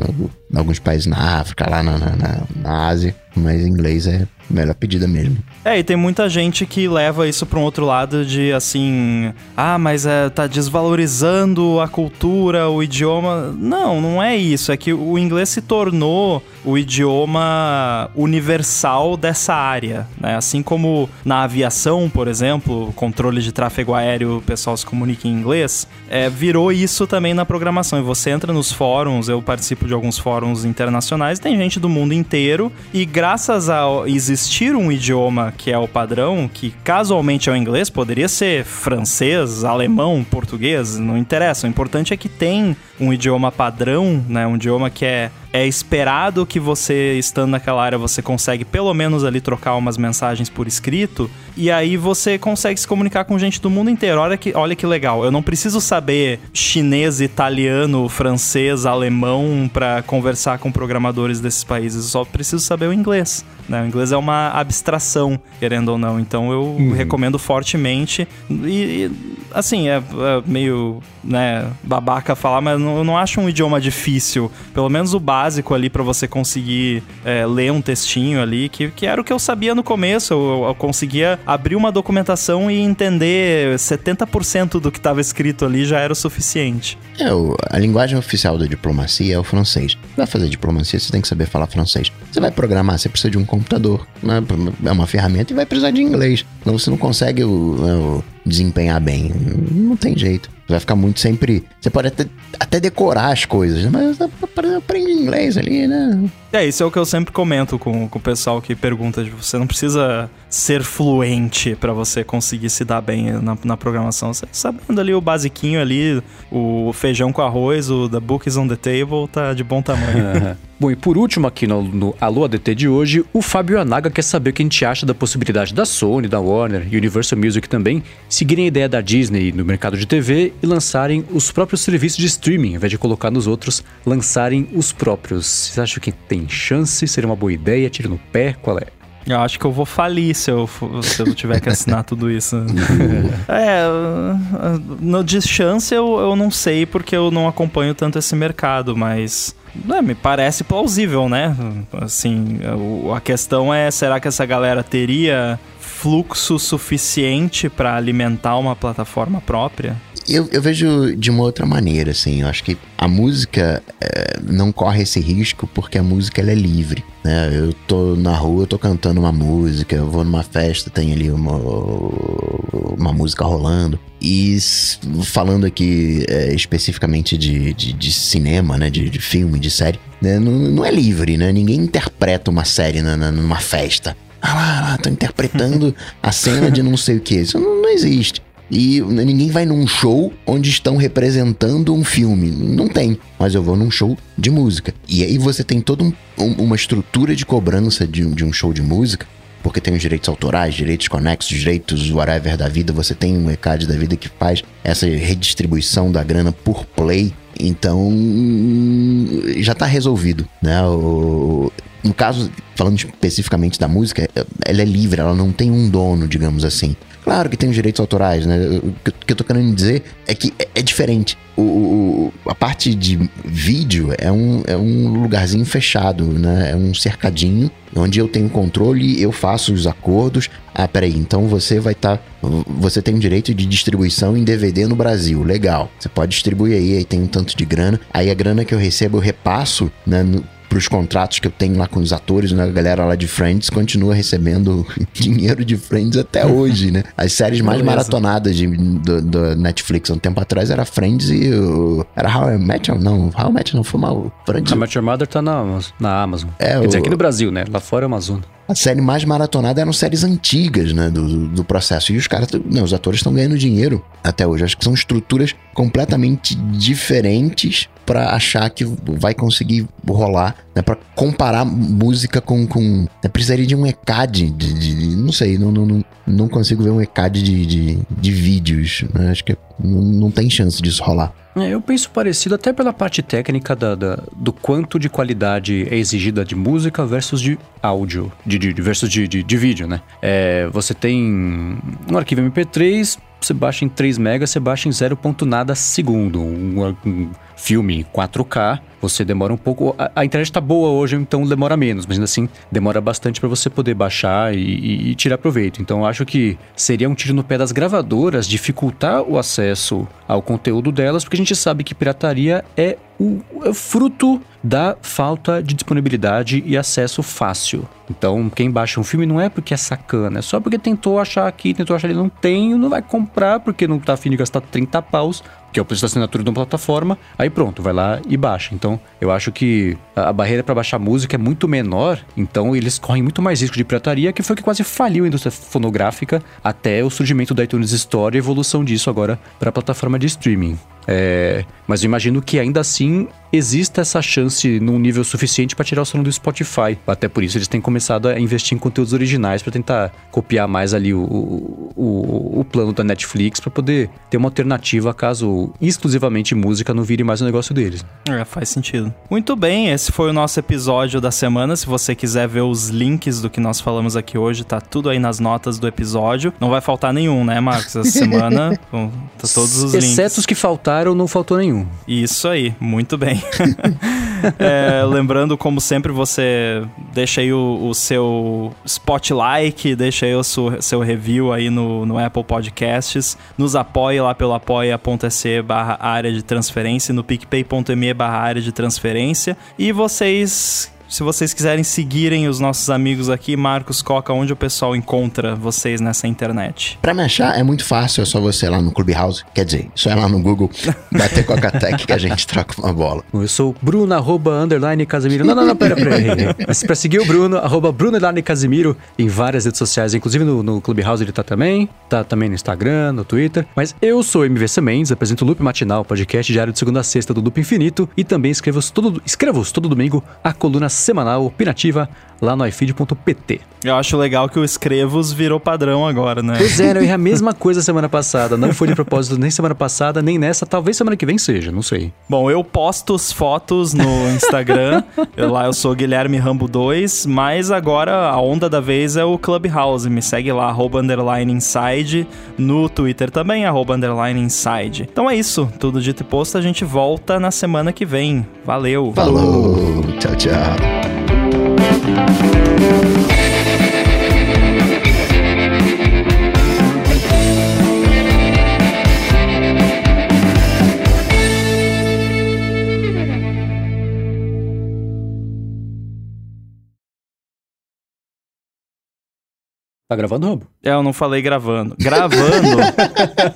alguns países na África, lá na, na, na Ásia, mas inglês é melhor pedida mesmo. É, e tem muita gente que leva isso para um outro lado de assim, ah, mas é, tá desvalorizando a cultura, o idioma. Não, não é isso. É que o inglês se tornou o idioma universal dessa área, né? Assim como na aviação, por exemplo, controle de tráfego aéreo, o pessoal se comunica em inglês, é, virou isso também na programação. E você entra nos fóruns, eu participo de alguns fóruns internacionais, tem gente do mundo inteiro e graças a existir um idioma que é o padrão, que casualmente é o inglês, poderia ser francês, alemão, português, não interessa. O importante é que tem um idioma padrão, né? Um idioma que é é esperado que você, estando naquela área, você consegue pelo menos ali trocar umas mensagens por escrito. E aí você consegue se comunicar com gente do mundo inteiro. Olha que, olha que legal. Eu não preciso saber chinês, italiano, francês, alemão para conversar com programadores desses países. Eu só preciso saber o inglês. Né? O inglês é uma abstração, querendo ou não. Então eu uhum. recomendo fortemente. E, e assim, é, é, meio né, babaca falar, mas eu não acho um idioma difícil. Pelo menos o básico ali para você conseguir é, ler um textinho ali, que, que era o que eu sabia no começo. Eu, eu conseguia abrir uma documentação e entender 70% do que estava escrito ali já era o suficiente. É, a linguagem oficial da diplomacia é o francês. Para fazer diplomacia, você tem que saber falar francês. Você vai programar, você precisa de um computador. Né? É uma ferramenta e vai precisar de inglês. Então você não consegue o, né, o desempenhar bem. Não tem jeito. Vai ficar muito sempre. Você pode até, até decorar as coisas, né? mas aprende inglês ali, né? É, isso é o que eu sempre comento com, com o pessoal que pergunta: você não precisa ser fluente para você conseguir se dar bem na, na programação. Você sabendo ali o basiquinho ali, o feijão com arroz, o The Book is on the Table, tá de bom tamanho. Bom, e por último aqui no, no Alô ADT de hoje, o Fábio Anaga quer saber o que a gente acha da possibilidade da Sony, da Warner e Universal Music também seguirem a ideia da Disney no mercado de TV e lançarem os próprios serviços de streaming, ao invés de colocar nos outros, lançarem os próprios. Vocês acham que tem chance? Seria uma boa ideia? Tira no pé? Qual é? Eu acho que eu vou falir se eu, se eu tiver que assinar tudo isso. é, no de chance eu, eu não sei porque eu não acompanho tanto esse mercado, mas é, me parece plausível, né? Assim, a questão é, será que essa galera teria fluxo suficiente para alimentar uma plataforma própria? Eu, eu, vejo de uma outra maneira, assim. Eu acho que a música é, não corre esse risco porque a música ela é livre. né? Eu tô na rua, eu tô cantando uma música, eu vou numa festa, tem ali uma, uma música rolando. E falando aqui é, especificamente de, de, de, cinema, né? De, de filme, de série, né? não, não, é livre, né? Ninguém interpreta uma série na, na, numa festa. Ah lá, lá, tô interpretando a cena de não sei o que. Isso não, não existe. E ninguém vai num show onde estão representando um filme. Não tem. Mas eu vou num show de música. E aí você tem toda um, um, uma estrutura de cobrança de, de um show de música porque tem os direitos autorais, direitos conexos, direitos whatever da vida, você tem um ECAD da vida que faz essa redistribuição da grana por play, então já está resolvido, né? O, no caso, falando especificamente da música, ela é livre, ela não tem um dono, digamos assim. Claro que tem os direitos autorais, né? O que eu tô querendo dizer é que é, é diferente. O, o, a parte de vídeo é um, é um lugarzinho fechado, né? É um cercadinho onde eu tenho controle, eu faço os acordos. Ah, peraí, então você vai estar. Tá, você tem o direito de distribuição em DVD no Brasil. Legal. Você pode distribuir aí, aí tem um tanto de grana. Aí a grana que eu recebo eu repasso né, no, pros contratos que eu tenho lá com os atores, né? A galera lá de Friends continua recebendo dinheiro de Friends até hoje, né? As séries mais Beleza. maratonadas de, do, do, Netflix um tempo atrás era Friends e o, era How I Met Não, How I Met não foi mal. Friends. How I Met Your Mother tá na, na Amazon. É, Quer dizer, aqui no Brasil, né? Lá fora é Amazon. A série mais maratonada eram séries antigas, né, do, do processo. E os caras, não, os atores estão ganhando dinheiro até hoje. Acho que são estruturas completamente diferentes para achar que vai conseguir rolar, né, para comparar música com, com né, precisaria de um ECAD de, de, não sei, não, não, não consigo ver um ECAD de, de, de vídeos, né? acho que não, não tem chance disso rolar. É, eu penso parecido até pela parte técnica da, da, do quanto de qualidade é exigida de música versus de áudio, de, de versus de, de, de vídeo, né? É, você tem um arquivo MP3, você baixa em 3 MB, você baixa em 0. nada segundo. Um, um filme 4K, você demora um pouco. A, a, internet tá boa hoje, então demora menos, mas ainda assim demora bastante para você poder baixar e, e, e, tirar proveito. Então acho que seria um tiro no pé das gravadoras dificultar o acesso ao conteúdo delas, porque a gente sabe que pirataria é o é fruto da falta de disponibilidade e acesso fácil. Então, quem baixa um filme não é porque é sacana, é só porque tentou achar aqui, tentou achar ali, não tem, não vai comprar porque não tá afim de gastar 30 paus que é o preço da assinatura de uma plataforma, aí pronto, vai lá e baixa. Então, eu acho que a, barreira para baixar música é muito menor, então eles correm muito mais risco de pirataria, que foi que quase faliu a indústria fonográfica até o surgimento da iTunes Store e a evolução disso agora para a plataforma de streaming. É, mas eu imagino que ainda assim exista essa chance num nível suficiente para tirar o som do Spotify. Até por isso eles têm começado a investir em conteúdos originais para tentar copiar mais ali o, o, o plano da Netflix para poder ter uma alternativa caso exclusivamente música não vire mais o um negócio deles. É, faz sentido. Muito bem, esse foi o nosso episódio da semana. Se você quiser ver os links do que nós falamos aqui hoje, tá tudo aí nas notas do episódio. Não vai faltar nenhum, né, Marcos? Essa semana, bom, tá todos os links. Exceto os que faltaram, não faltou nenhum. Isso aí, muito bem. é, lembrando, como sempre, você deixa aí o, o seu spotlight, deixa aí o seu, seu review aí no, no Apple Podcasts, nos apoie lá pelo apoia.se barra área de transferência, no picpay.me barra área de transferência, e vocês se vocês quiserem seguirem os nossos amigos aqui, Marcos Coca, onde o pessoal encontra vocês nessa internet? Pra me achar é muito fácil, é só você lá no Clubhouse. Quer dizer, só ir lá no Google, bater Coca-Tech que a gente troca uma bola. Eu sou Bruno, arroba, underline, Casemiro. Não, não, não, pera, pera. pra seguir o Bruno, arroba Bruno, underline, Casemiro, em várias redes sociais, inclusive no, no Clubhouse ele tá também, tá também no Instagram, no Twitter. Mas eu sou MVC Mendes, apresento o Loop Matinal, podcast diário de segunda a sexta do Loop Infinito e também escrevo todo, escrevo todo domingo a coluna semanal opinativa lá no ifeed.pt. Eu acho legal que o Escrevos virou padrão agora, né? Pois é, eu errei a mesma coisa semana passada. Não foi de propósito nem semana passada, nem nessa. Talvez semana que vem seja, não sei. Bom, eu posto as fotos no Instagram. eu, lá eu sou Guilherme Rambo 2, mas agora a onda da vez é o Clubhouse. Me segue lá, arroba underline inside. No Twitter também, arroba underline inside. Então é isso. Tudo dito e posto, a gente volta na semana que vem. Valeu! Falou! Tchau, tchau! Thank you. Tá gravando, Rambo? É, eu não falei gravando. Gravando.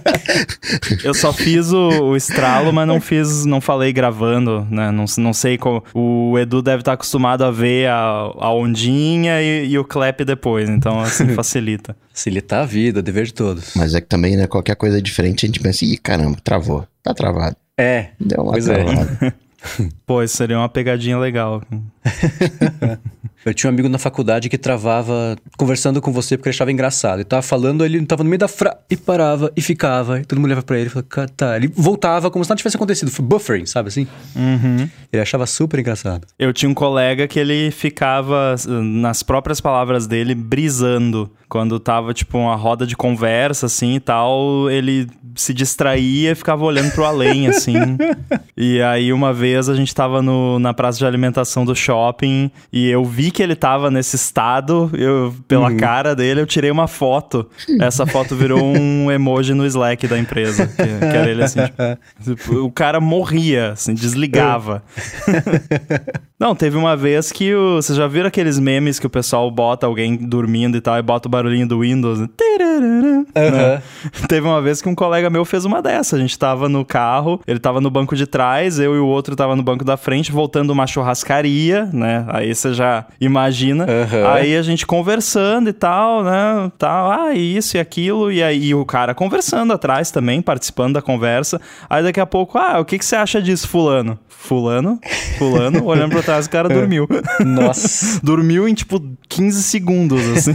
eu só fiz o, o, estralo, mas não fiz, não falei gravando, né? Não, não sei como. O Edu deve estar acostumado a ver a, a ondinha e, e o clap depois, então assim facilita. Facilitar a vida, dever de todos. Mas é que também, né, qualquer coisa diferente a gente pensa, ih, caramba, travou. Tá travado. É. Deu uma pois é. travada. É. Pô, isso seria uma pegadinha legal. Eu tinha um amigo na faculdade que travava conversando com você porque ele achava engraçado. Ele tava falando, ele tava no meio da frase e parava e ficava. E todo mundo olhava pra ele e falava, tá. Ele voltava como se nada tivesse acontecido. Foi buffering, sabe assim? Uhum. Ele achava super engraçado. Eu tinha um colega que ele ficava, nas próprias palavras dele, brisando. Quando tava, tipo, uma roda de conversa, assim e tal, ele se distraía e ficava olhando pro além, assim. e aí, uma vez, a gente tava no, na praça de alimentação do shopping e eu vi que ele tava nesse estado, eu, pela uhum. cara dele, eu tirei uma foto. Essa foto virou um emoji no Slack da empresa. Que, que era ele assim. Tipo, o cara morria, assim, desligava. Não, teve uma vez que o. Vocês já viram aqueles memes que o pessoal bota alguém dormindo e tal, e bota o barulhinho do Windows? Né? Uhum. Teve uma vez que um colega meu fez uma dessa. A gente tava no carro, ele tava no banco de trás, eu e o outro tava no banco da frente, voltando uma churrascaria, né? Aí você já imagina. Uhum. Aí a gente conversando e tal, né? Tal, ah, isso e aquilo. E aí o cara conversando atrás também, participando da conversa. Aí daqui a pouco, ah, o que, que você acha disso, Fulano? Fulano, Fulano, olhando pra trás, o cara dormiu. Nossa. dormiu em tipo 15 segundos, assim.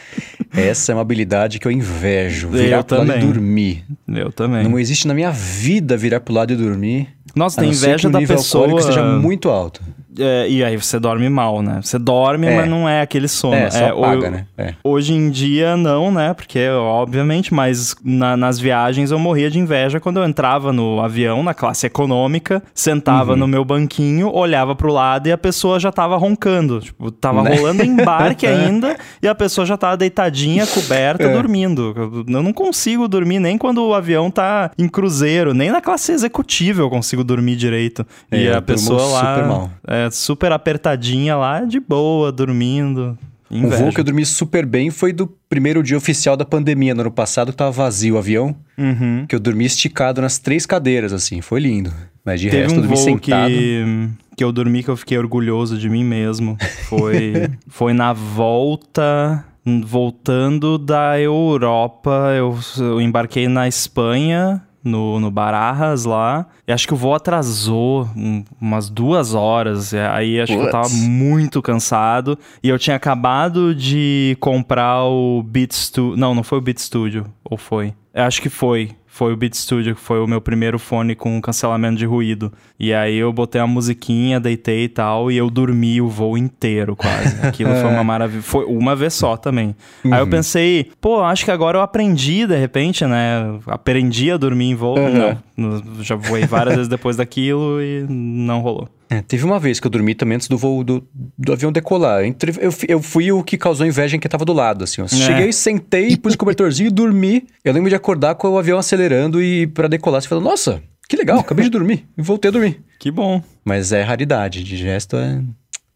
Essa é uma habilidade que eu invejo. Virar eu pro também. lado e dormir. Eu também. Não existe na minha vida virar pro lado e dormir. Nossa, tem inveja da pessoa. que seja muito alto. É, e aí você dorme mal, né? Você dorme, é. mas não é aquele sono. É, só é, paga, né? É. Hoje em dia, não, né? Porque, obviamente, mas na, nas viagens eu morria de inveja quando eu entrava no avião, na classe econômica, sentava uhum. no meu banquinho, olhava pro lado e a pessoa já tava roncando. Tipo, tava né? rolando embarque ainda e a pessoa já tava deitadinha, coberta, é. dormindo. Eu não consigo dormir nem quando o avião tá em cruzeiro, nem na classe executiva eu consigo dormir direito. e é, a pessoa lá. Super mal. É, super apertadinha lá, de boa, dormindo. Inveja. Um voo que eu dormi super bem foi do primeiro dia oficial da pandemia, no ano passado, tava vazio o avião. Uhum. Que eu dormi esticado nas três cadeiras, assim, foi lindo. Mas de Teve resto, um eu dormi sentado. Que, que eu dormi que eu fiquei orgulhoso de mim mesmo. Foi, foi na volta voltando da Europa, eu, eu, embarquei na Espanha no, no Barajas lá. E acho que o voo atrasou um, umas duas horas. Aí acho What? que eu tava muito cansado. E eu tinha acabado de comprar o Beat Studio. Não, não foi o Beat Studio. Ou foi? Eu acho que foi foi o Beat Studio, que foi o meu primeiro fone com cancelamento de ruído. E aí eu botei a musiquinha, deitei e tal, e eu dormi o voo inteiro quase. Aquilo foi uma maravilha. Foi uma vez só também. Uhum. Aí eu pensei, pô, acho que agora eu aprendi de repente, né? Aprendi a dormir em voo. Uhum. Não, já voei várias vezes depois daquilo e não rolou. É, teve uma vez que eu dormi também antes do voo do, do avião decolar. Entre, eu, eu fui o que causou inveja em quem tava do lado, assim. Eu é. Cheguei, sentei, pus o cobertorzinho e dormi. Eu lembro de acordar com o avião acelerando e para decolar, você falou, nossa, que legal, acabei de dormir. E voltei a dormir. Que bom. Mas é raridade. De gesto é.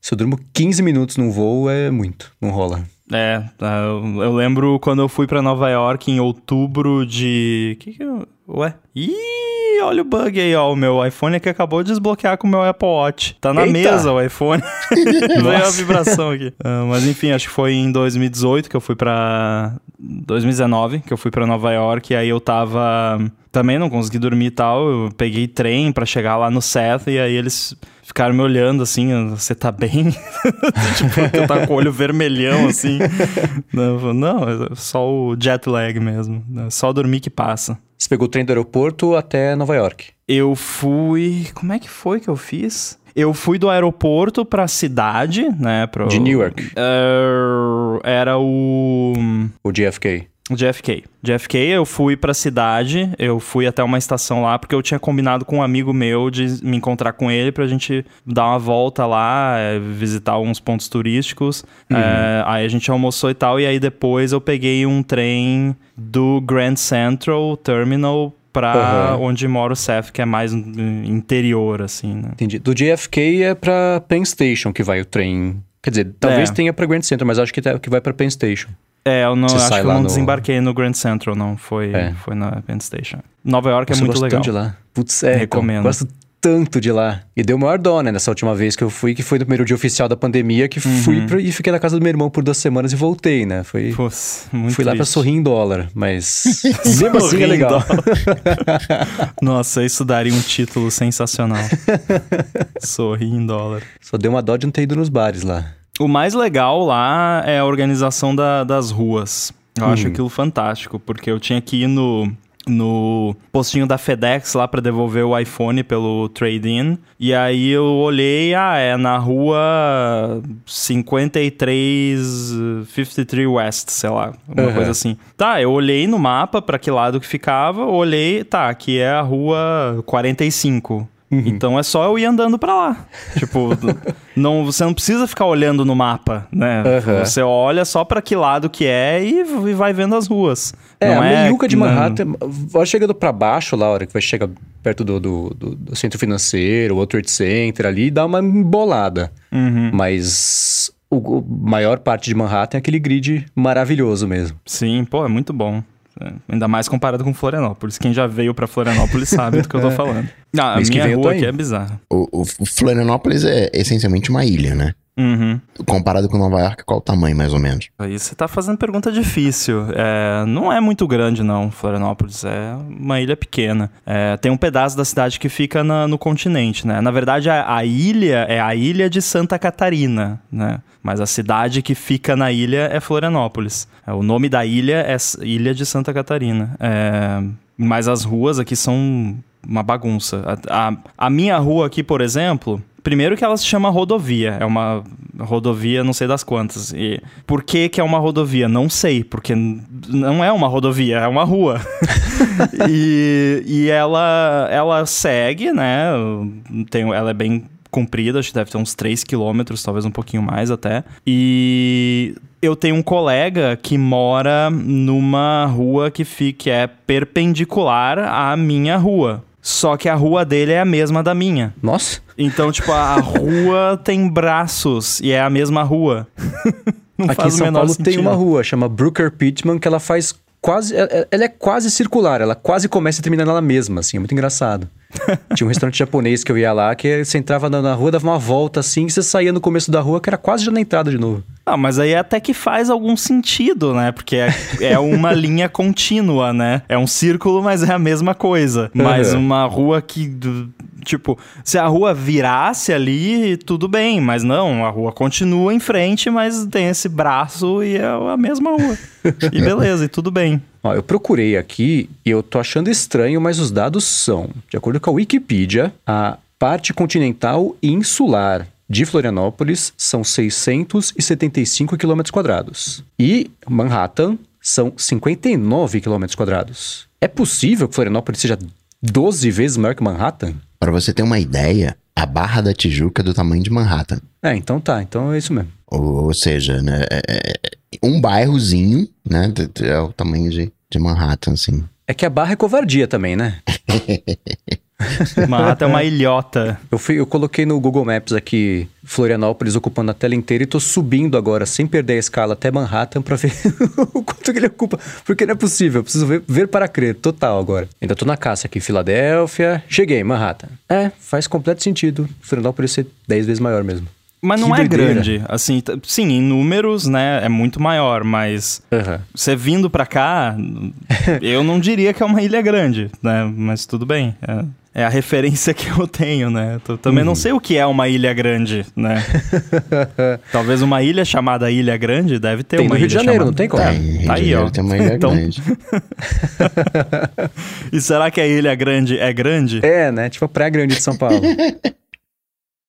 Se eu durmo 15 minutos num voo, é muito. Não rola. É, tá, eu lembro quando eu fui para Nova York em outubro de. Que que eu... Ué? Ih, olha o bug aí, ó. O meu iPhone que acabou de desbloquear com o meu Apple Watch. Tá na Eita. mesa o iPhone. Veio a vibração aqui. Uh, mas enfim, acho que foi em 2018 que eu fui pra. 2019 que eu fui para Nova York. E aí eu tava. Também não consegui dormir e tal. Eu peguei trem para chegar lá no Seth. E aí eles ficaram me olhando assim, você tá bem? tipo, eu tava com o olho vermelhão assim. não, não, é só o jet lag mesmo. É só dormir que passa. Você pegou o trem do aeroporto até Nova York? Eu fui. Como é que foi que eu fiz? Eu fui do aeroporto pra cidade, né? Pro... De Newark. Uh, era o. O JFK. JFK. JFK, eu fui pra cidade, eu fui até uma estação lá, porque eu tinha combinado com um amigo meu de me encontrar com ele pra gente dar uma volta lá, é, visitar alguns pontos turísticos. Uhum. É, aí a gente almoçou e tal, e aí depois eu peguei um trem do Grand Central Terminal pra uhum. onde mora o Seth, que é mais interior, assim, né? Entendi. Do JFK é pra Penn Station que vai o trem. Quer dizer, talvez é. tenha pra Grand Central, mas acho que, tá, que vai pra Penn Station. É, eu não Você acho que eu não no- desembarquei no Grand Central, não. Foi, É. foi na Penn Station. Nova York é muito gosto legal. tanto de lá. Putz, é, Recomendo. Então, gosto tanto de lá. E deu maior dó, né, nessa última vez que eu fui, que foi no primeiro dia oficial da pandemia, que Uhum. fui pra, e fiquei na casa do meu irmão por duas semanas e voltei, né? Foi, Putz, muito fui lá pra triste. sorrir em dólar, mas mesmo assim Sorrir é legal. Nossa, isso daria um título sensacional. Sorri em dólar. Só deu uma dó de não ter ido nos bares lá. O mais legal lá é a organização da- das ruas. Eu acho Hum. aquilo fantástico, porque eu tinha que ir no, no postinho da FedEx lá pra devolver o iPhone pelo trade-in. E aí eu olhei, ah, é na rua 53, 53 West, sei lá, uma Uhum. coisa assim. Tá, eu olhei no mapa pra que lado que ficava, olhei, tá, aqui é a rua 45. Então é só eu ir andando pra lá. Tipo, não, você não precisa ficar olhando no mapa, né? Aham. Você olha só pra que lado que é e, e vai vendo as ruas. É, não a meiuca de Manhattan, vai chegando pra baixo lá, a hora que vai chegar perto do, do, do- do centro financeiro, o Trade Center ali, dá uma embolada. Uhum. Mas o, o maior parte de Manhattan é aquele grid maravilhoso mesmo. Sim, pô, é muito bom. É, Ainda mais comparado com Florianópolis. Quem já veio pra Florianópolis sabe do que eu tô falando. Ah, a Mês minha tô rua aqui é bizarra. O, o Florianópolis é essencialmente uma ilha, né? Uhum. Comparado com Nova York, qual o tamanho, mais ou menos? Aí você tá fazendo pergunta difícil. É, não é muito grande, não, Florianópolis. É uma ilha pequena. É, tem um pedaço da cidade que fica na- no continente, né? Na verdade, a, a ilha é a ilha de Santa Catarina, né? Mas a cidade que fica na ilha é Florianópolis. É, o nome da ilha é Ilha de Santa Catarina. É, mas as ruas aqui são uma bagunça. A, a- a minha rua aqui, por exemplo, primeiro que ela se chama rodovia. É uma rodovia não sei das quantas. E por que que é uma rodovia? Não sei, porque não é uma rodovia, é uma rua. e e ela, ela segue, né? Tem, ela é bem comprida, acho que deve ter uns 3 quilômetros, talvez um pouquinho mais até. E eu tenho um colega que mora numa rua que, fica, que é perpendicular à minha rua. Só que a rua dele é a mesma da minha. Nossa, Então, tipo, a rua tem braços e é a mesma rua. Não aqui em faz o São Paulo sentido. tem uma rua, chama Brooker Pittman, que ela faz quase. é- Ela é quase circular, ela quase começa e termina nela mesma, assim, é muito engraçado. Tinha um restaurante japonês que eu ia lá, que você entrava na, na rua, dava uma volta assim, e você saía no começo da rua, que era quase já na entrada de novo. Ah, mas aí até que faz algum sentido, né? Porque é, é uma linha contínua, né? É um círculo, mas é a mesma coisa. Mas Uhum. uma rua que, tipo, se a rua virasse ali, tudo bem. Mas não, a rua continua em frente, mas tem esse braço e é a mesma rua. E beleza, e tudo bem. Ó, eu procurei aqui e eu tô achando estranho, mas os dados são, de acordo com a Wikipedia, a parte continental e insular de Florianópolis são 675 quilômetros quadrados. E Manhattan são 59 quilômetros quadrados. É possível que Florianópolis seja 12 vezes maior que Manhattan? Pra você ter uma ideia, a Barra da Tijuca é do tamanho de Manhattan. É, então tá, então é isso mesmo. Ou, ou seja, né, é- é- é um bairrozinho, né? É o tamanho de, de Manhattan, assim. É que a barra é covardia também, né? Manhattan é uma ilhota. Eu, fui, eu coloquei no Google Maps aqui Florianópolis ocupando a tela inteira e tô subindo agora, sem perder a escala, até Manhattan pra ver o quanto que ele ocupa. Porque não é possível, eu preciso ver, ver para crer, total agora. Ainda tô na caça aqui, Filadélfia. Cheguei, Manhattan. É, faz completo sentido. Florianópolis ser 10 vezes maior mesmo. Mas Que não é doideira. grande. Assim, sim, em números, né, é muito maior, mas você vindo pra cá, eu não diria que é uma ilha grande, né? Mas tudo bem. É, é a referência que eu tenho, né? Eu também Uhum. não sei o que é uma ilha grande, né? Talvez uma ilha chamada Ilha Grande deve ter Tem uma no Rio de ilha Janeiro, chamada... não tem como? Tem, Rio tá aí, Janeiro ó. tem uma ilha Então- grande. E será que a Ilha Grande é grande? É, né? Tipo a Praia Grande de São Paulo.